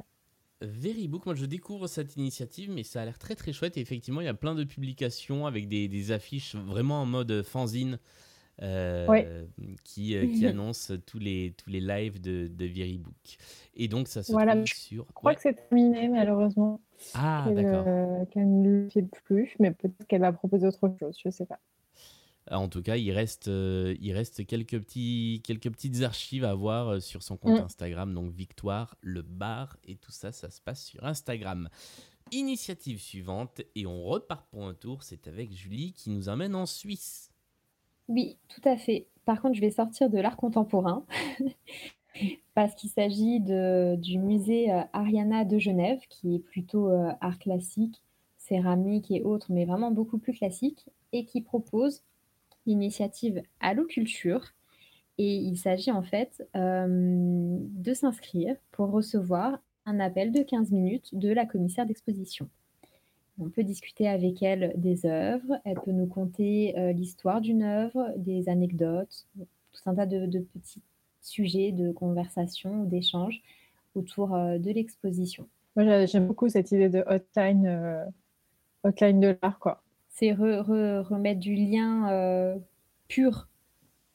Verybook, moi je découvre cette initiative, mais ça a l'air très très chouette. Et effectivement, il y a plein de publications avec des, des affiches vraiment en mode fanzine qui, qui annonce tous les, tous les lives de, de Viribook. Et donc, ça se trouve sur. Je crois que c'est terminé, malheureusement. Ah, d'accord. Qu'elle ne le fait plus, mais peut-être qu'elle va proposer autre chose, je ne sais pas. En tout cas, il reste, il reste quelques, petits, quelques petites archives à voir sur son compte mm. Instagram. Donc, Victoire, le bar, et tout ça, ça se passe sur Instagram. Initiative suivante, et on repart pour un tour, c'est avec Julie qui nous emmène en Suisse. Oui, tout à fait. Par contre, je vais sortir de l'art contemporain parce qu'il s'agit du musée euh, Ariana de Genève, qui est plutôt euh, art classique, céramique et autres, mais vraiment beaucoup plus classique, et qui propose l'initiative Allo Culture. Et il s'agit en fait euh, de s'inscrire pour recevoir un appel de 15 minutes de la commissaire d'exposition. On peut discuter avec elle des œuvres, elle peut nous conter euh, l'histoire d'une œuvre, des anecdotes, tout un tas de, petits sujets de conversation ou d'échange autour euh, de l'exposition. Moi, j'aime beaucoup cette idée de hotline, hotline de l'art, quoi. C'est remettre du lien pur.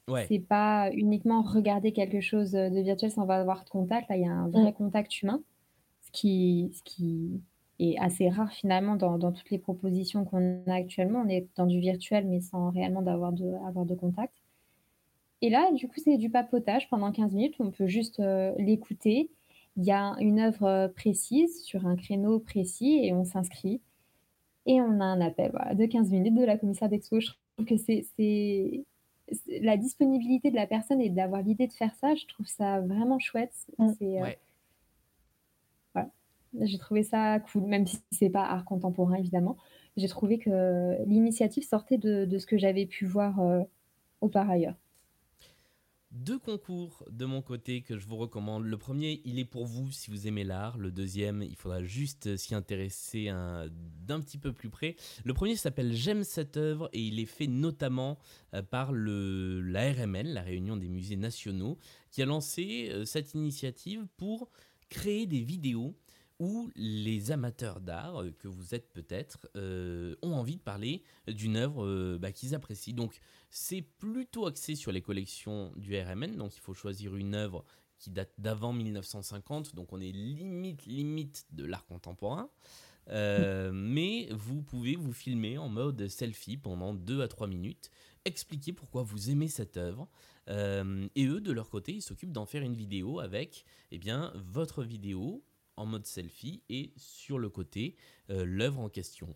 Ouais. C'est pas uniquement regarder quelque chose de virtuel sans avoir de contact. Là, il y a un vrai contact humain qui, ce qui est assez rare finalement dans, dans toutes les propositions qu'on a actuellement. On est dans du virtuel, mais sans réellement d'avoir de, avoir de contact. Et là, du coup, c'est du papotage pendant 15 minutes. On peut juste euh, l'écouter. Il y a une œuvre euh, précise sur un créneau précis et on s'inscrit. Et on a un appel de 15 minutes de la commissaire d'expo. Je trouve que c'est la disponibilité de la personne et d'avoir l'idée de faire ça, je trouve ça vraiment chouette. Mm. Euh, j'ai trouvé ça cool, même si c'est pas art contemporain évidemment. J'ai trouvé que l'initiative sortait de, de ce que j'avais pu voir euh, auparavant. Deux concours de mon côté que je vous recommande. Le premier, il est pour vous si vous aimez l'art. Le deuxième, il faudra juste s'y intéresser d'un petit peu plus près. Le premier s'appelle J'aime cette œuvre et il est fait notamment euh, par la RMN, la Réunion des musées nationaux, qui a lancé euh, cette initiative pour créer des vidéos où les amateurs d'art, euh, que vous êtes peut-être, euh, ont envie de parler d'une œuvre euh, bah, qu'ils apprécient. Donc c'est plutôt axé sur les collections du RMN, donc il faut choisir une œuvre qui date d'avant 1950, donc on est limite, limite de l'art contemporain. mais vous pouvez vous filmer en mode selfie pendant 2 à 3 minutes, expliquer pourquoi vous aimez cette œuvre. et eux, de leur côté, ils s'occupent d'en faire une vidéo avec eh bien, votre vidéo en mode selfie et sur le côté euh, l'œuvre en question.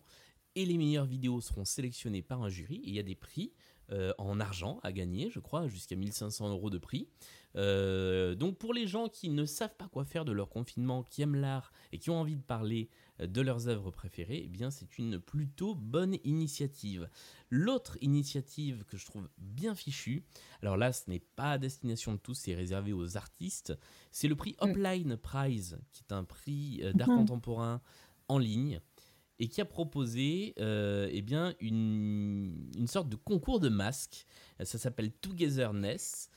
Et les meilleures vidéos seront sélectionnées par un jury et il y a des prix euh, en argent à gagner, je crois, jusqu'à 1500 euros de prix. Euh, donc pour les gens qui ne savent pas quoi faire de leur confinement, qui aiment l'art et qui ont envie de parler de leurs œuvres préférées, eh bien c'est une plutôt bonne initiative. L'autre initiative que je trouve bien fichue, alors là ce n'est pas à destination de tous, c'est réservé aux artistes, c'est le prix mm. Upline Prize, qui est un prix d'art mm-hmm. contemporain en ligne et qui a proposé euh, eh bien une, une, sorte de concours de masques. Ça s'appelle Togetherness.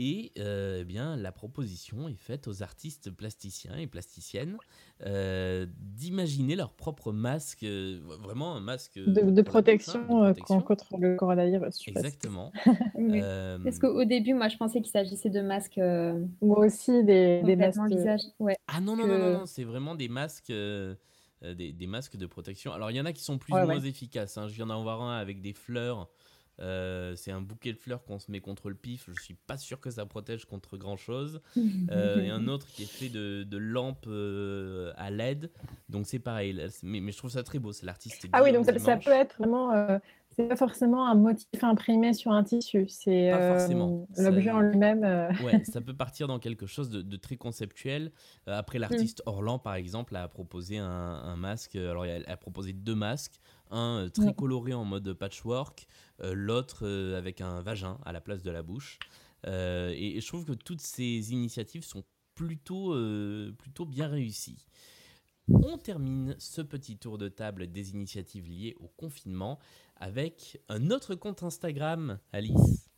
Et euh, eh bien, la proposition est faite aux artistes plasticiens et plasticiennes euh, d'imaginer leur propre masque, vraiment un masque de, protection, contre le coronavirus. Exactement. Parce qu'au début, moi, je pensais qu'il s'agissait de masques. moi aussi, des, des masques. Visage. Ouais, ah non, non, non, non, non c'est vraiment des masques. Euh, des, masques de protection. Alors, il y en a qui sont plus ou moins efficaces. Hein. Je viens d'en voir un avec des fleurs. Euh, c'est un bouquet de fleurs qu'on se met contre le pif. Je suis pas sûr que ça protège contre grand chose. Euh, et un autre qui est fait de, de lampes à LED. Donc c'est pareil. Mais, mais, je trouve ça très beau. C'est l'artiste. Ah oui, donc ça, peut être vraiment c'est pas forcément un motif imprimé sur un tissu, c'est euh, l'objet en lui-même. Euh. Ouais, ça peut partir dans quelque chose de, très conceptuel. Euh, après, l'artiste mm. Orlan, par exemple, a proposé un, masque. Alors, elle a proposé deux masques. Un très coloré en mode patchwork, l'autre avec un vagin à la place de la bouche. Et, et, je trouve que toutes ces initiatives sont plutôt, plutôt bien réussies. On termine ce petit tour de table des initiatives liées au confinement avec un autre compte Instagram, Alice.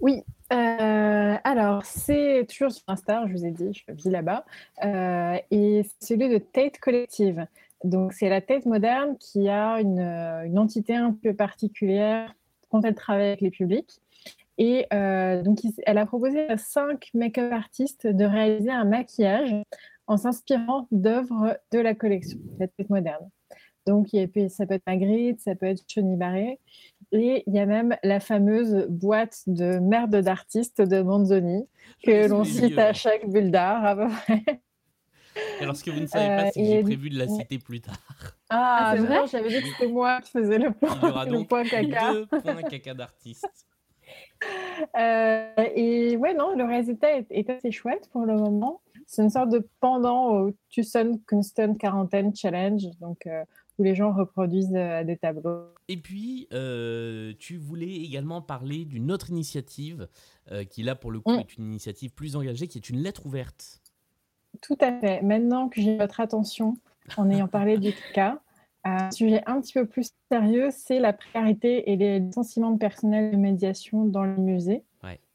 Oui, euh, alors c'est toujours sur Insta, je vous ai dit, je vis là-bas, euh, et c'est celui de Tate Collective. Donc c'est la Tate moderne qui a une, une, entité un peu particulière quand elle travaille avec les publics. Et donc, elle a proposé à cinq make-up artistes de réaliser un maquillage en s'inspirant d'œuvres de la collection, la tête moderne. Donc, ça peut être Magritte, ça peut être Choni Barré. Et il y a même la fameuse boîte de merde d'artistes de Manzoni que l'on cite à chaque bulle d'art à peu près. Alors, ce que vous ne savez pas, c'est que j'ai prévu de la citer plus tard. Ah, ah c'est vrai? J'avais dit que c'était moi qui faisais le point, il y aura donc point caca. Deux points caca d'artistes. Euh, et ouais, non, le résultat est, assez chouette pour le moment. C'est une sorte de pendant au Tucson Constant Quarantaine Challenge, donc euh, où les gens reproduisent euh, des tableaux. Et puis, tu voulais également parler d'une autre initiative qui, là, pour le coup, mm. est une initiative plus engagée, qui est une lettre ouverte. Tout à fait. Maintenant que j'ai votre attention, en ayant parlé du cas, un sujet un petit peu plus sérieux, c'est la précarité et les licenciements de personnel de médiation dans les musées.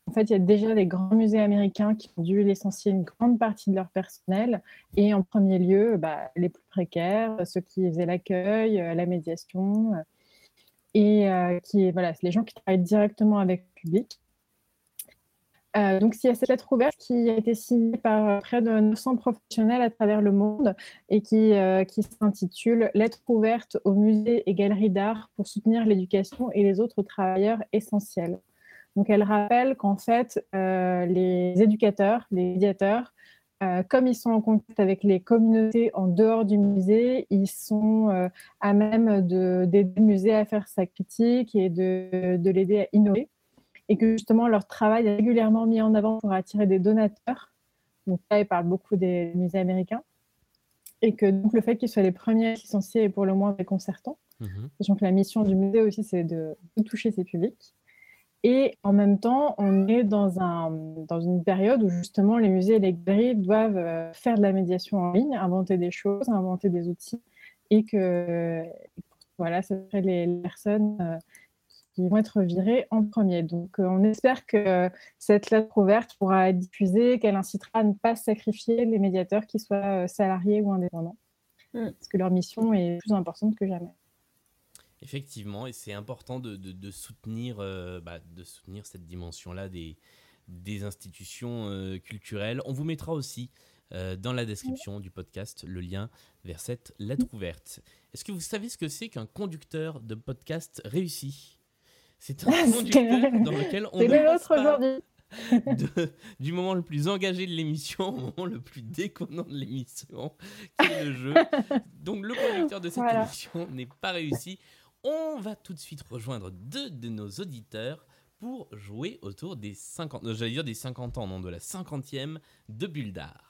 En fait, il y a déjà des grands musées américains qui ont dû licencier une grande partie de leur personnel. Et en premier lieu, bah, les plus précaires, ceux qui faisaient l'accueil, euh, la médiation. Euh, et euh, qui, voilà, c'est les gens qui travaillent directement avec le public. Euh, donc, il y a cette lettre ouverte qui a été signée par près de 900 professionnels à travers le monde et qui, euh, s'intitule Lettre ouverte aux musées et galeries d'art pour soutenir l'éducation et les autres travailleurs essentiels. Donc, elle rappelle qu'en fait, euh, les éducateurs, les médiateurs, comme ils sont en contact avec les communautés en dehors du musée, ils sont à même d'aider le musée à faire sa critique et de l'aider à innover et que justement leur travail est régulièrement mis en avant pour attirer des donateurs. Donc là, ils parlent beaucoup des musées américains. Et que donc le fait qu'ils soient les premiers licenciés est pour le moins déconcertant. Mmh. Sachant que la mission du musée aussi, c'est de, toucher ces publics. Et en même temps, on est dans, un, dans une période où justement les musées et les galeries doivent euh, faire de la médiation en ligne, inventer des choses, inventer des outils. Et que voilà, ce serait les personnes euh, qui vont être virés en premier. Donc, euh, on espère que cette lettre ouverte pourra être diffusée, qu'elle incitera à ne pas sacrifier les médiateurs, qui soient euh, salariés ou indépendants, mm. parce que leur mission est plus importante que jamais. Effectivement, et c'est important de, de, soutenir, euh, bah, de soutenir cette dimension-là des, des institutions culturelles. On vous mettra aussi dans la description du podcast le lien vers cette lettre ouverte. Est-ce que vous savez ce que c'est qu'un conducteur de podcast réussi? C'est un conducteur dans lequel on ne de, du moment le plus engagé de l'émission au moment le plus déconnant de l'émission, qui est le jeu. Donc le conducteur de cette émission n'est pas réussi. On va tout de suite rejoindre deux de nos auditeurs pour jouer autour des 50, euh, j'allais dire des 50 ans, non, de la 50e de Buldar.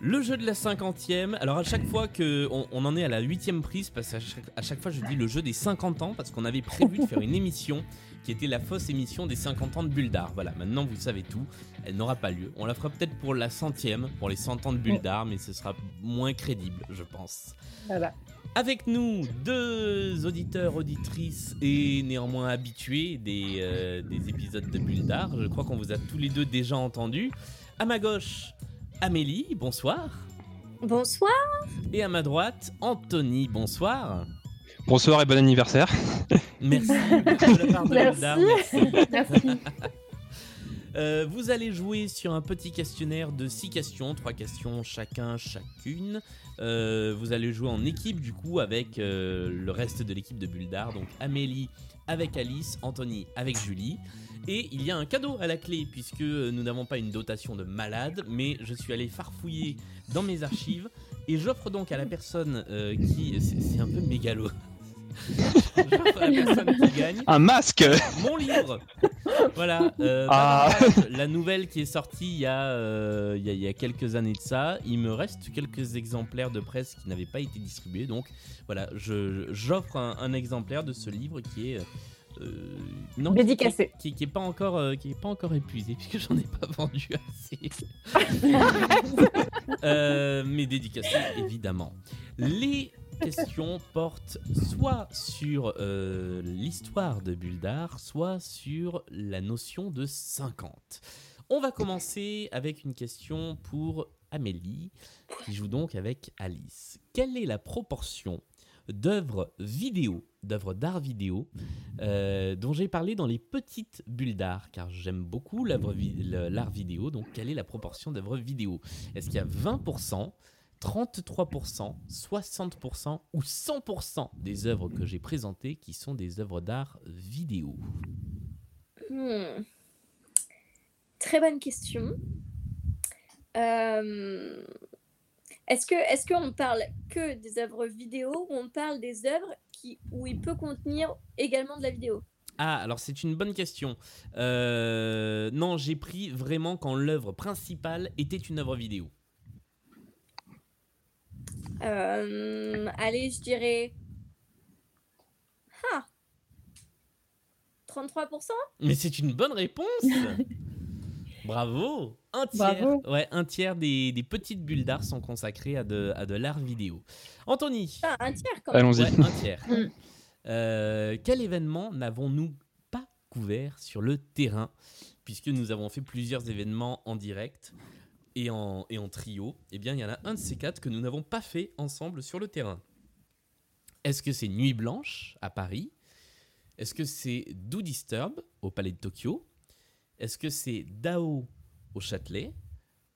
Le jeu de la cinquantième. Alors à chaque fois qu'on on en est à la huitième prise, parce qu'à chaque, à chaque fois je dis le jeu des 50 ans, parce qu'on avait prévu de faire une émission qui était la fausse émission des 50 ans de Bulldar. Voilà, maintenant vous savez tout. Elle n'aura pas lieu. On la fera peut-être pour la centième, pour les 100 ans de Bulldar, mais ce sera moins crédible, je pense. Voilà. Avec nous, deux auditeurs, auditrices et néanmoins habitués des, euh, des épisodes de Bulldar. Je crois qu'on vous a tous les deux déjà entendus. À ma gauche, Amélie, bonsoir. Bonsoir. Et à ma droite, Anthony, bonsoir. Bonsoir et bon anniversaire. Merci. merci. Euh, vous allez jouer sur un petit questionnaire de 6 questions, 3 questions chacun, chacune. Euh, vous allez jouer en équipe du coup avec euh, le reste de l'équipe de Bulldar, donc Amélie avec Alice, Anthony avec Julie. Et il y a un cadeau à la clé, puisque nous n'avons pas une dotation de malade, mais je suis allé farfouiller dans mes archives, et j'offre donc à la personne euh, qui... C'est un peu mégalo. j'offre à la personne qui gagne... Un masque Mon livre Voilà. Euh, ah. La nouvelle qui est sortie il y, a, euh, il, y a, quelques années de ça. Il me reste quelques exemplaires de presse qui n'avaient pas été distribués. Donc voilà, j'offre un, un, exemplaire de ce livre qui est euh, non, dédicacé, qui, qui, est pas encore, euh, qui est pas encore épuisé puisque j'en ai pas vendu assez. euh, mais dédicacé évidemment. Les questions portent soit sur euh, l'histoire de Buldar, soit sur la notion de 50. On va commencer avec une question pour Amélie, qui joue donc avec Alice. Quelle est la proportion d'œuvres vidéo, d'œuvres d'art vidéo, euh, dont j'ai parlé dans les petites bulles d'art, car j'aime beaucoup l'art vidéo. Donc, quelle est la proportion d'œuvres vidéo? Est-ce qu'il y a 20% 33%, 60% ou 100% des œuvres que j'ai présentées qui sont des œuvres d'art vidéo? Hmm. Très bonne question. Euh, est-ce que est-ce qu'on parle que des œuvres vidéo ou on parle des œuvres qui, où il peut contenir également de la vidéo? Ah, alors c'est une bonne question. Euh, non, j'ai pris vraiment quand l'œuvre principale était une œuvre vidéo. Euh, allez, je dirais. Ah 33% Mais c'est une bonne réponse Bravo Un tiers, Ouais, un tiers des, petites bulles d'art sont consacrées à de, à de l'art vidéo. Anthony ah, Un tiers quand même. Allons-y. un tiers. Mm. Euh, quel événement n'avons-nous pas couvert sur le terrain Puisque nous avons fait plusieurs événements en direct et en, et en trio, eh bien, il y en a un de ces quatre que nous n'avons pas fait ensemble sur le terrain. Est-ce que c'est Nuit Blanche à Paris? Est-ce que c'est Do Disturb au Palais de Tokyo? Est-ce que c'est Dao au Châtelet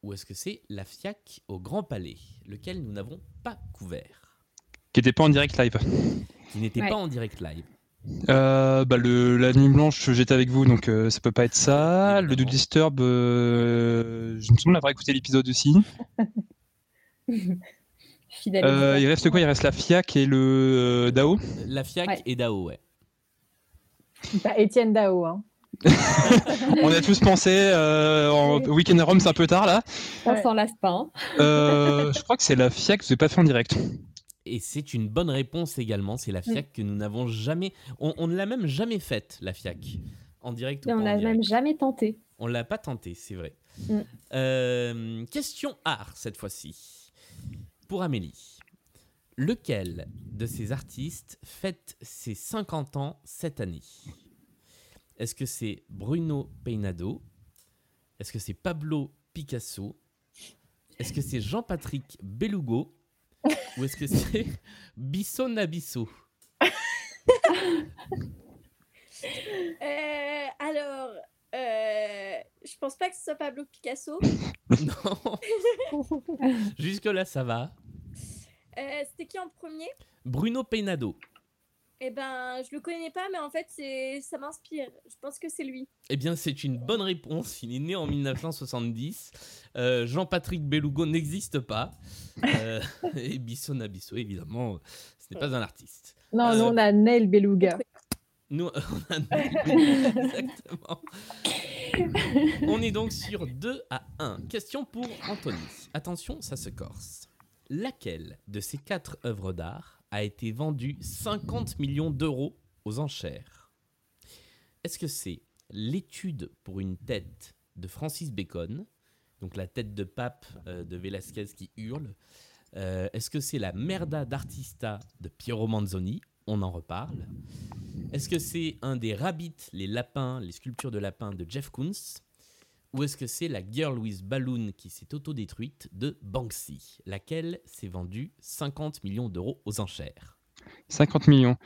ou est-ce que c'est la FIAC au Grand Palais, lequel nous n'avons pas couvert Qui n'était pas en direct live. Qui n'était pas en direct live. Euh, bah le, la nuit blanche, j'étais avec vous, donc euh, ça peut pas être ça. Le Do Disturb, euh, je me souviens d'avoir écouté l'épisode aussi. Euh, il reste quoi? Il reste la FIAC et le Dao? La FIAC et Dao, ouais. Bah, Étienne Dao, hein. on a tous pensé euh, en week-end à Rome, c'est un peu tard là. On s'en lasse pas. Hein. Euh, je crois que c'est la FIAC que je n'ai pas fait en direct. Et c'est une bonne réponse également. C'est la FIAC que nous n'avons jamais. On, ne l'a même jamais faite, la FIAC. En direct ou On l'a même jamais tenté. On l'a pas tenté, c'est vrai. Mm. Euh, question art cette fois-ci. Pour Amélie. Lequel de ces artistes fête ses 50 ans cette année? Est-ce que c'est Bruno Peinado Est-ce que c'est Pablo Picasso? Est-ce que c'est Jean-Patrick Belugo Ou est-ce que c'est Bisso Nabisso euh, Alors, euh, je pense pas que ce soit Pablo Picasso. non. Jusque-là, ça va. Euh, c'était qui en premier? Bruno Peinado. Eh ben, je le connais pas, mais en fait, c'est, ça m'inspire. Je pense que c'est lui. Eh bien, c'est une bonne réponse. Il est né en 1970. Euh, Jean-Patrick Belugo n'existe pas. Euh, et Bisson Abisso, évidemment, ce n'est pas un artiste. Non, euh, nous, on a Neil Beluga. Nous, on a Neil Exactement. on est donc sur 2 à 1. Question pour Anthony. Attention, ça se corse. Laquelle de ces quatre œuvres d'art a été vendu 50 millions d'euros aux enchères. Est-ce que c'est l'étude pour une tête de Francis Bacon, donc la tête de pape euh, de Velázquez qui hurle euh, Est-ce que c'est la Merda d'Artista de Piero Manzoni? On en reparle. Est-ce que c'est un des rabbits, les lapins, les sculptures de lapins de Jeff Koons? Ou est-ce que c'est la Girl with Balloon qui s'est autodétruite de Banksy, laquelle s'est vendue 50 millions d'euros aux enchères? 50 millions.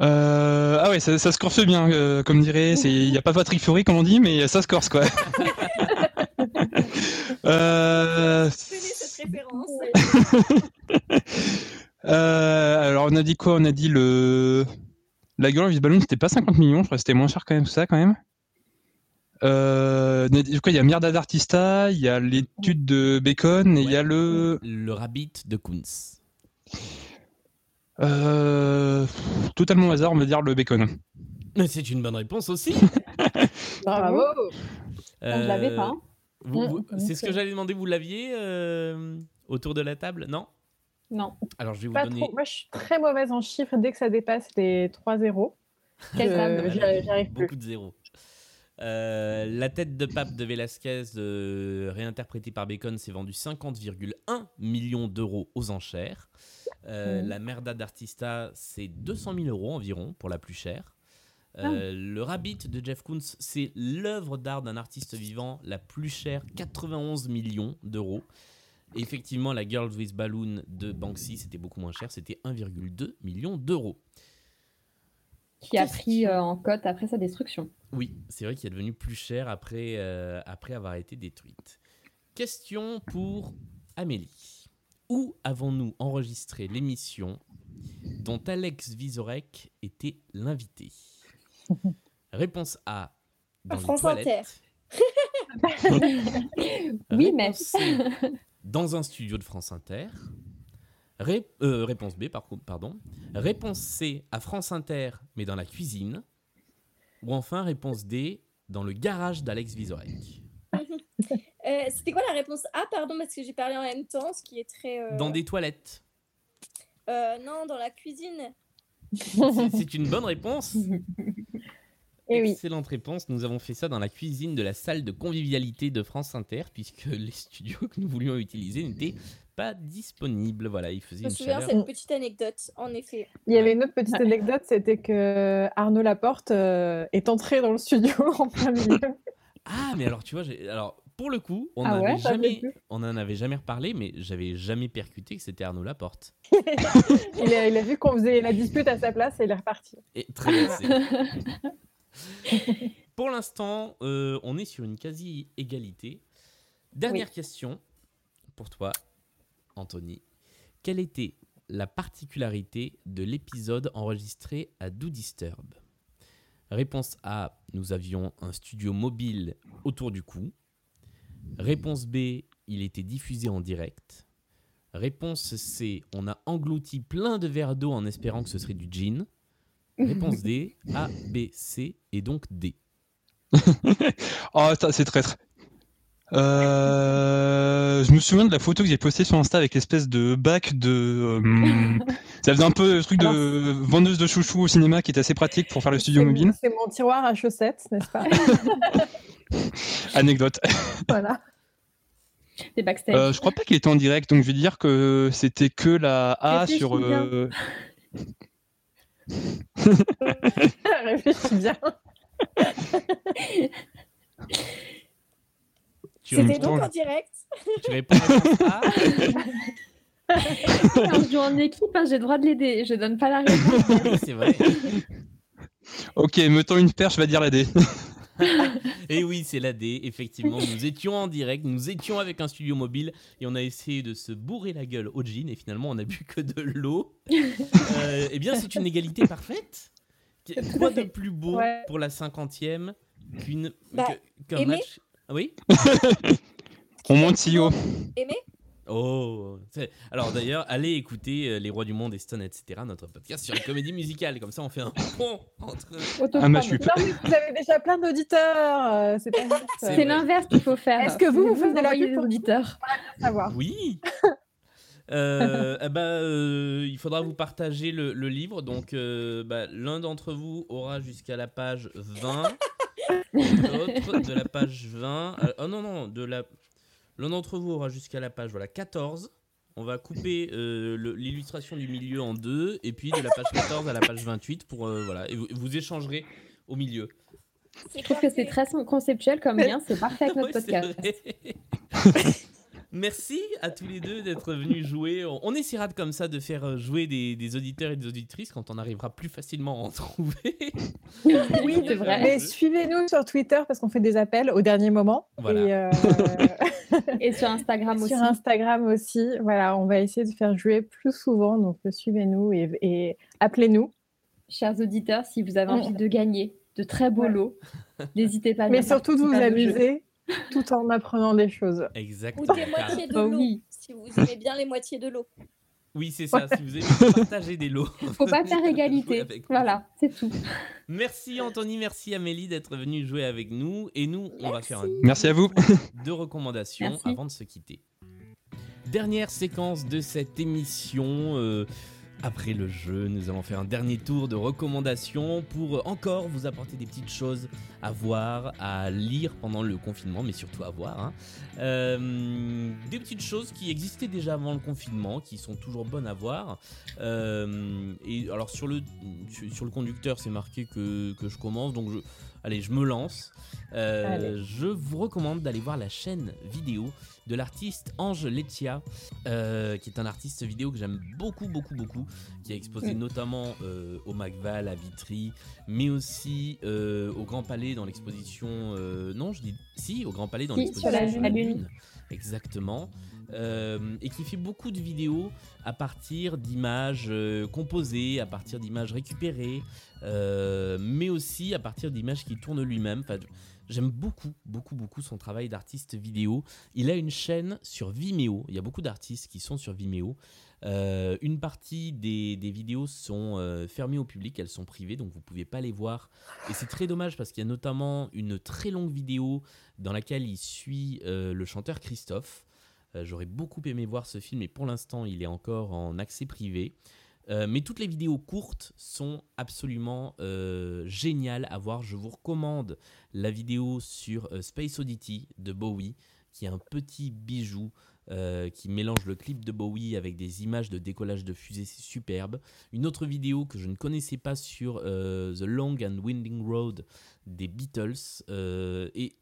Euh, ah ouais, ça, se corse bien, euh, comme dirait. Il n'y a pas Patrick Fury, comme on dit, mais ça se corse, quoi. euh... cette référence. Euh, alors, on a dit quoi? On a dit le. La Girl with Balloon, c'était pas 50 millions, je crois que c'était moins cher quand même, tout ça, quand même. Euh, il y a Mierda d'Artista, il y a l'étude de Bacon et il y a le. Le Rabbit de Kunz. Euh, totalement au hasard, on va dire le Bacon. C'est une bonne réponse aussi. Bravo. Euh, je l'avais pas. Hein. c'est ce que j'allais demander, vous l'aviez euh, autour de la table Non? Non. Alors je vais vous pas donner. Trop. Moi je suis très mauvaise en chiffres dès que ça dépasse les 3 zéros. Quelle table J'arrive plus. Beaucoup de zéros. Euh, la tête de pape de Velasquez, euh, réinterprétée par Bacon, s'est vendue 50,1 millions d'euros aux enchères. Euh, la Merda d'Artista, c'est 200 000 euros environ pour la plus chère. Ah. Le Rabbit de Jeff Koons, c'est l'œuvre d'art d'un artiste vivant la plus chère, 91 millions d'euros. effectivement, la Girls with Balloon de Banksy, c'était beaucoup moins cher, c'était 1,2 million d'euros. Qui a pris euh, en cote après sa destruction. Oui, c'est vrai qu'il est devenu plus cher après, euh, après avoir été détruite. Question pour Amélie. Où avons-nous enregistré l'émission dont Alex Vizorek était l'invité? Réponse A. Dans France Inter. oui, mais. dans un studio de France Inter. Euh, réponse B, pardon. Réponse C, à France Inter, mais dans la cuisine. Ou enfin, réponse D, dans le garage d'Alex Vizorek. Euh, c'était quoi la réponse A, pardon, parce que j'ai parlé en même temps, ce qui est très... Euh, dans des toilettes. non, dans la cuisine. C'est une bonne réponse. Et eh Excellente réponse. Nous avons fait ça dans la cuisine de la salle de convivialité de France Inter, puisque les studios que nous voulions utiliser n'étaient pas disponibles. Voilà, il faisait Je me souviens cette petite anecdote, en effet. Il y avait une autre petite anecdote, c'était que Arnaud Laporte euh, est entré dans le studio en plein milieu. Ah, mais alors tu vois, alors pour le coup, on ah jamais, on en avait jamais reparlé, mais j'avais jamais percuté que c'était Arnaud Laporte. il, a, il, a, vu qu'on faisait la dispute à sa place et il est reparti. Et très bien. Pour l'instant, euh, on est sur une quasi-égalité. Dernière question pour toi, Anthony. Quelle était la particularité de l'épisode enregistré à Do Disturb Réponse A, nous avions un studio mobile autour du cou. Réponse B, il était diffusé en direct. Réponse C, on a englouti plein de verres d'eau en espérant que ce serait du gin. Réponse D, A, B, C et donc D. oh, c'est traître. Euh, je me souviens de la photo que j'ai postée sur Insta avec l'espèce de bac de. Euh, ça faisait un peu le truc de vendeuse de chouchou au cinéma qui est assez pratique pour faire le studio mobile. C'est mon tiroir à chaussettes, n'est-ce pas Anecdote. Voilà. Des backstage. Euh, je crois pas qu'il était en direct, donc je vais dire que c'était que la A sur. Réfléchis bien. C'était donc en direct. Tu réponds à Quand je joue en équipe, hein, j'ai le droit de l'aider. Je donne pas la réponse. C'est vrai. Ok, mettons une perche, je vais dire la D. et oui, c'est la D. Effectivement, nous étions en direct, nous étions avec un studio mobile et on a essayé de se bourrer la gueule au jean et finalement on n'a bu que de l'eau. Euh, eh bien, c'est une égalité parfaite. Quoi de plus beau pour la cinquantième qu'une bah, qu'un match? Oui? on monte si haut. Aimé? Oh Alors d'ailleurs, allez écouter euh, Les Rois du Monde, et Stone, etc., notre podcast sur les comédies musicales. Comme ça, on fait un pont entre. Ah, bah, vous avez déjà plein d'auditeurs. Euh, c'est l'inverse qu'il faut faire. Est-ce que vous, vous faites de la des auditeurs Oui. Euh, eh ben, il faudra vous partager le, livre. Donc, bah, l'un d'entre vous aura jusqu'à la page 20, l'autre de la page 20. oh non, non, de la L'un d'entre vous aura jusqu'à la page voilà, 14. On va couper euh, l'illustration du milieu en deux, et puis de la page 14 à la page 28 pour euh, voilà, et vous, échangerez au milieu. Je trouve que c'est très conceptuel comme lien, c'est parfait avec notre podcast. Merci à tous les deux d'être venus jouer. On essaiera de, comme ça de faire euh, jouer des, auditeurs et des auditrices quand on arrivera plus facilement à en trouver. oui, c'est vrai. Mais suivez-nous sur Twitter parce qu'on fait des appels au dernier moment. Euh, et, sur Instagram aussi. Sur Instagram aussi. Voilà, on va essayer de faire jouer plus souvent. Donc suivez-nous et, appelez-nous. Chers auditeurs, si vous avez envie de gagner de très beaux lots, n'hésitez pas à Mais surtout de vous amuser tout en apprenant des choses. Exactement. Ou des moitiés de l'eau, oui. si vous aimez bien les moitiés de l'eau. Oui, c'est ça, si vous aimez partager des lots. Faut pas faire égalité. Voilà, c'est tout. Merci Anthony, merci Amélie d'être venue jouer avec nous. Et nous, on va faire un merci à vous. deux recommandations avant de se quitter. Dernière séquence de cette émission. Euh, après le jeu, nous allons faire un dernier tour de recommandations pour encore vous apporter des petites choses à voir, à lire pendant le confinement, mais surtout à voir. Hein. Euh, des petites choses qui existaient déjà avant le confinement, qui sont toujours bonnes à voir. Euh, et alors sur le, sur le conducteur, c'est marqué que, que, je commence, donc je, allez, je me lance. Euh, je vous recommande d'aller voir la chaîne vidéo de l'artiste Ange Letia, euh, qui est un artiste vidéo que j'aime beaucoup, beaucoup, beaucoup, qui a exposé mm. notamment euh, au Macval, à Vitry, mais aussi au Grand Palais dans l'exposition. non, je dis si, au Grand Palais dans l'exposition la Lune. Exactement. Et qui fait beaucoup de vidéos à partir d'images composées, à partir d'images récupérées, mais aussi à partir d'images qu'il tourne lui-même. Enfin, J'aime beaucoup, beaucoup, beaucoup son travail d'artiste vidéo. Il a une chaîne sur Vimeo. Il y a beaucoup d'artistes qui sont sur Vimeo. Euh, une partie des, vidéos sont euh, fermées au public, elles sont privées, donc vous ne pouvez pas les voir. Et c'est très dommage parce qu'il y a notamment une très longue vidéo dans laquelle il suit euh, le chanteur Christophe. J'aurais beaucoup aimé voir ce film, mais pour l'instant, il est encore en accès privé. Euh, mais toutes les vidéos courtes sont absolument euh, géniales à voir. Je vous recommande la vidéo sur euh, Space Oddity de Bowie, qui est un petit bijou qui mélange le clip de Bowie avec des images de décollage de fusée, c'est superbe. Une autre vidéo que je ne connaissais pas sur The Long and Winding Road des Beatles. et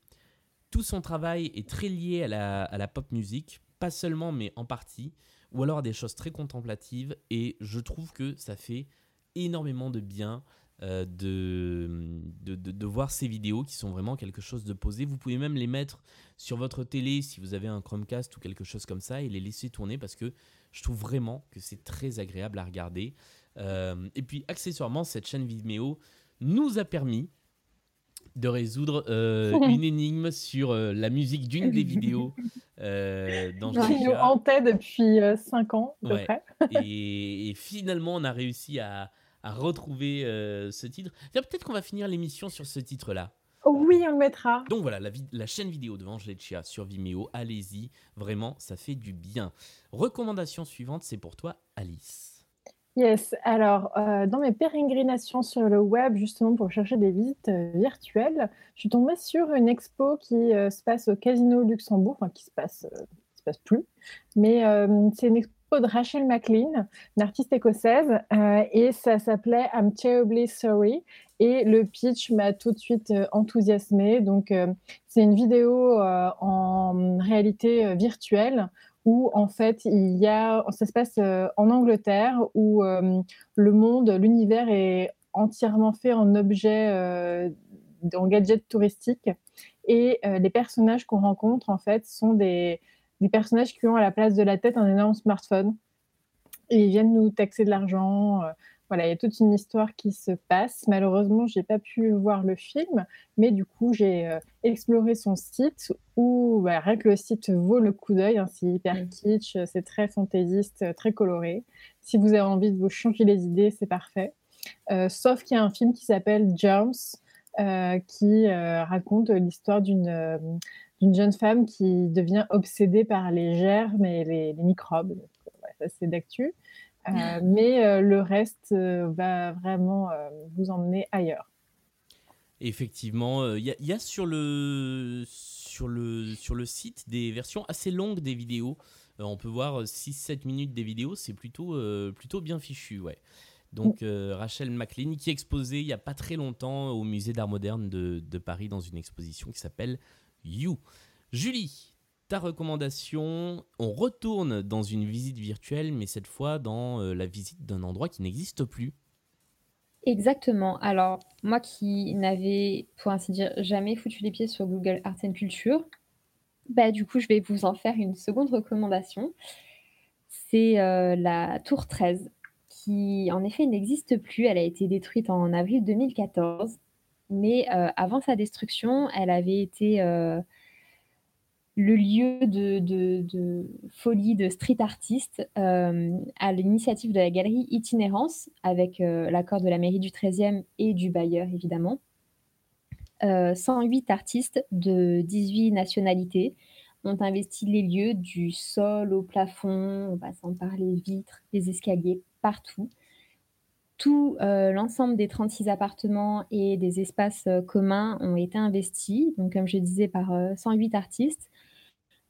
tout son travail est très lié à la, pop music, pas seulement mais en partie ou alors à des choses très contemplatives. Et je trouve que ça fait énormément de bien euh, de, voir ces vidéos qui sont vraiment quelque chose de posé. Vous pouvez même les mettre sur votre télé si vous avez un Chromecast ou quelque chose comme ça et les laisser tourner parce que je trouve vraiment que c'est très agréable à regarder. Euh, et puis accessoirement, cette chaîne Vimeo nous a permis de résoudre euh, une énigme sur euh, la musique d'une des vidéos euh, dans Qui nous hantait depuis 5 ans, et, finalement, on a réussi à, retrouver ce titre. Peut-être qu'on va finir l'émission sur ce titre-là. Oui, on le mettra. Donc voilà, la, la chaîne vidéo de Chia sur Vimeo, allez-y, vraiment, ça fait du bien. Recommandation suivante, c'est pour toi, Alice. Yes, alors euh, dans mes pérégrinations sur le web, justement pour chercher des visites euh, virtuelles, je suis tombée sur une expo qui euh, se passe au Casino Luxembourg, enfin qui se passe, se passe plus, mais c'est une expo de Rachel McLean, une artiste écossaise, et ça s'appelait I'm Terribly Sorry. Et le pitch m'a tout de suite enthousiasmée. Donc, c'est une vidéo en réalité virtuelle où en fait il y a, ça se passe euh, en Angleterre où euh, le monde, l'univers est entièrement fait en objets, euh, en gadgets touristiques. Et les personnages qu'on rencontre en fait sont des, des personnages qui ont à la place de la tête un énorme smartphone. Et ils viennent nous taxer de l'argent, voilà, il y a toute une histoire qui se passe. Malheureusement, j'ai pas pu voir le film, mais du coup, j'ai euh, exploré son site où bah, rien que le site vaut le coup d'œil. Hein, c'est hyper mm. kitsch, c'est très fantaisiste, très coloré. Si vous avez envie de vous changer les idées, c'est parfait. Euh, sauf qu'il y a un film qui s'appelle Germs, euh, qui raconte l'histoire d'une d'une jeune femme qui devient obsédée par les germes et les, microbes. ça, c'est d'actu. Euh, mais euh, le reste euh, va vraiment vous emmener ailleurs. Effectivement, il y, a sur le, sur, le, sur le site des versions assez longues des vidéos. on peut voir 6-7 minutes des vidéos, c'est plutôt, plutôt bien fichu. Ouais. Donc Rachel McLean qui est exposée il n'y a pas très longtemps au musée d'art moderne de, de, Paris dans une exposition qui s'appelle You. Julie, ta recommandation, on retourne dans une visite virtuelle, mais cette fois dans euh, la visite d'un endroit qui n'existe plus. Exactement. Alors, moi qui n'avais, pour ainsi dire, jamais foutu les pieds sur Google Arts and Culture, bah, du coup, je vais vous en faire une seconde recommandation. C'est euh, la Tour 13, qui en effet n'existe plus. Elle a été détruite en avril 2014, mais euh, avant sa destruction, elle avait été le lieu de, folie de street artistes euh, à l'initiative de la galerie Itinérance, avec euh, l'accord de la mairie du 13e et du bailleur évidemment. 108 euh, artistes de 18 nationalités ont investi les lieux du sol au plafond, en passant par les vitres, les escaliers, partout. Tout l'ensemble des 36 appartements et des espaces communs ont été investis, comme je disais, par 108 artistes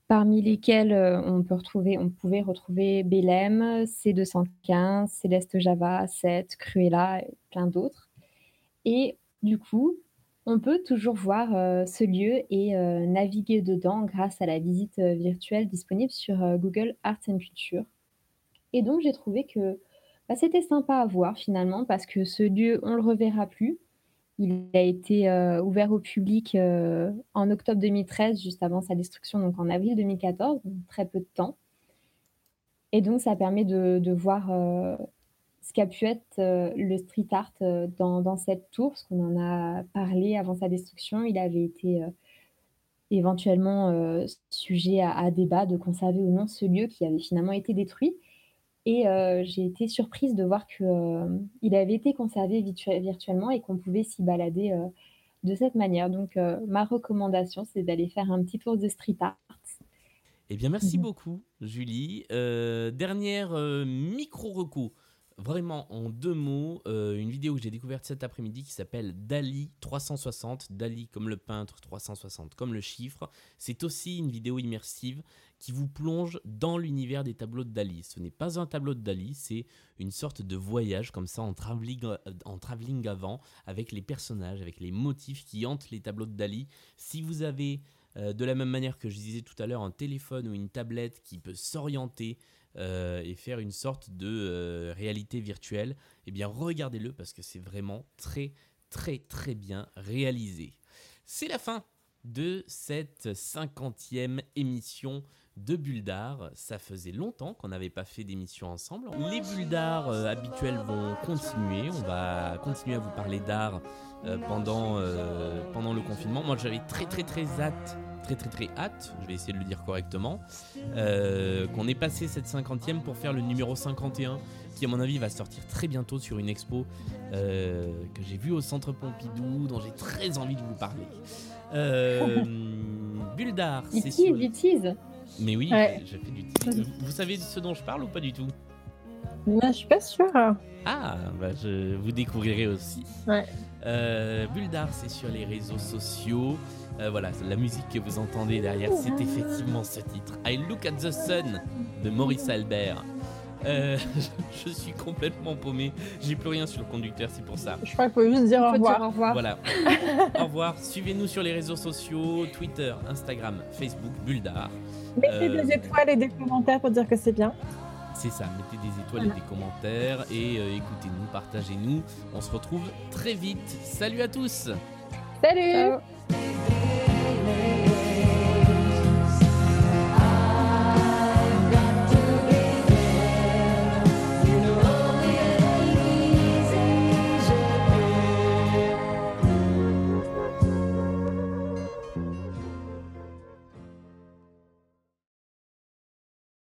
parmi lesquels euh, on peut retrouver, on pouvait retrouver Belém, C215, Céleste Java, 7, Cruella, et plein d'autres. Et du coup, on peut toujours voir ce lieu et naviguer dedans grâce à la visite virtuelle disponible sur Google Arts and Culture. Et donc j'ai trouvé que bah, c'était sympa à voir finalement parce que ce lieu, on le reverra plus. Il a été ouvert au public en octobre 2013, juste avant sa destruction, donc en avril 2014, très peu de temps. Et donc ça permet de, voir ce qu'a pu être le street art dans, cette tour, parce qu'on en a parlé avant sa destruction. Il avait été éventuellement sujet à, débat de conserver ou non ce lieu qui avait finalement été détruit. Et j'ai été surprise de voir qu'il avait été conservé virtuellement et qu'on pouvait s'y balader de cette manière. Donc, ma recommandation, c'est d'aller faire un petit tour de street art. Eh bien, merci mmh beaucoup, Julie. dernière micro-reco vraiment en deux mots, euh, une vidéo que j'ai découverte cet après-midi qui s'appelle Dali 360, Dali comme le peintre, 360 comme le chiffre. C'est aussi une vidéo immersive qui vous plonge dans l'univers des tableaux de Dali. Ce n'est pas un tableau de Dali, c'est une sorte de voyage comme ça en travelling, en avant avec les personnages, avec les motifs qui hantent les tableaux de Dali. Si vous avez euh, de la même manière que je disais tout à l'heure un téléphone ou une tablette qui peut s'orienter euh, et faire une sorte de euh, réalité virtuelle, eh bien regardez-le parce que c'est vraiment très très très bien réalisé. C'est la fin de cette cinquantième émission de Bulldar. Ça faisait longtemps qu'on n'avait pas fait d'émission ensemble. Les Bulldars euh, habituels vont continuer. On va continuer à vous parler d'art pendant, pendant le confinement. Moi j'avais très très très hâte très très très hâte, je vais essayer de le dire correctement, euh, qu'on ait passé cette cinquantième pour faire le numéro 51, qui à mon avis va sortir très bientôt sur une expo euh, que j'ai vue au Centre Pompidou, dont j'ai très envie de vous parler. Euh, Bulldar, c'est sur... du tease Mais oui, j'ai fait du tease. Vous savez ce dont je parle ou pas du tout? Je suis pas sûre. Ah, bah je, vous découvrirez aussi. Ouais. Bulldar, c'est sur les réseaux sociaux. Euh, voilà, la musique que vous entendez derrière, c'est effectivement ce titre. I Look at the Sun de Maurice Albert. Euh, je, suis complètement paumé. J'ai plus rien sur le conducteur, c'est pour ça. Je crois qu'il faut juste dire au revoir. au revoir. Voilà. au revoir. Suivez-nous sur les réseaux sociaux Twitter, Instagram, Facebook, Bulldar. Mettez des euh, étoiles et des commentaires pour dire que c'est bien. C'est ça, mettez des étoiles et des commentaires et écoutez-nous, partagez-nous. On se retrouve très vite. Salut à tous Salut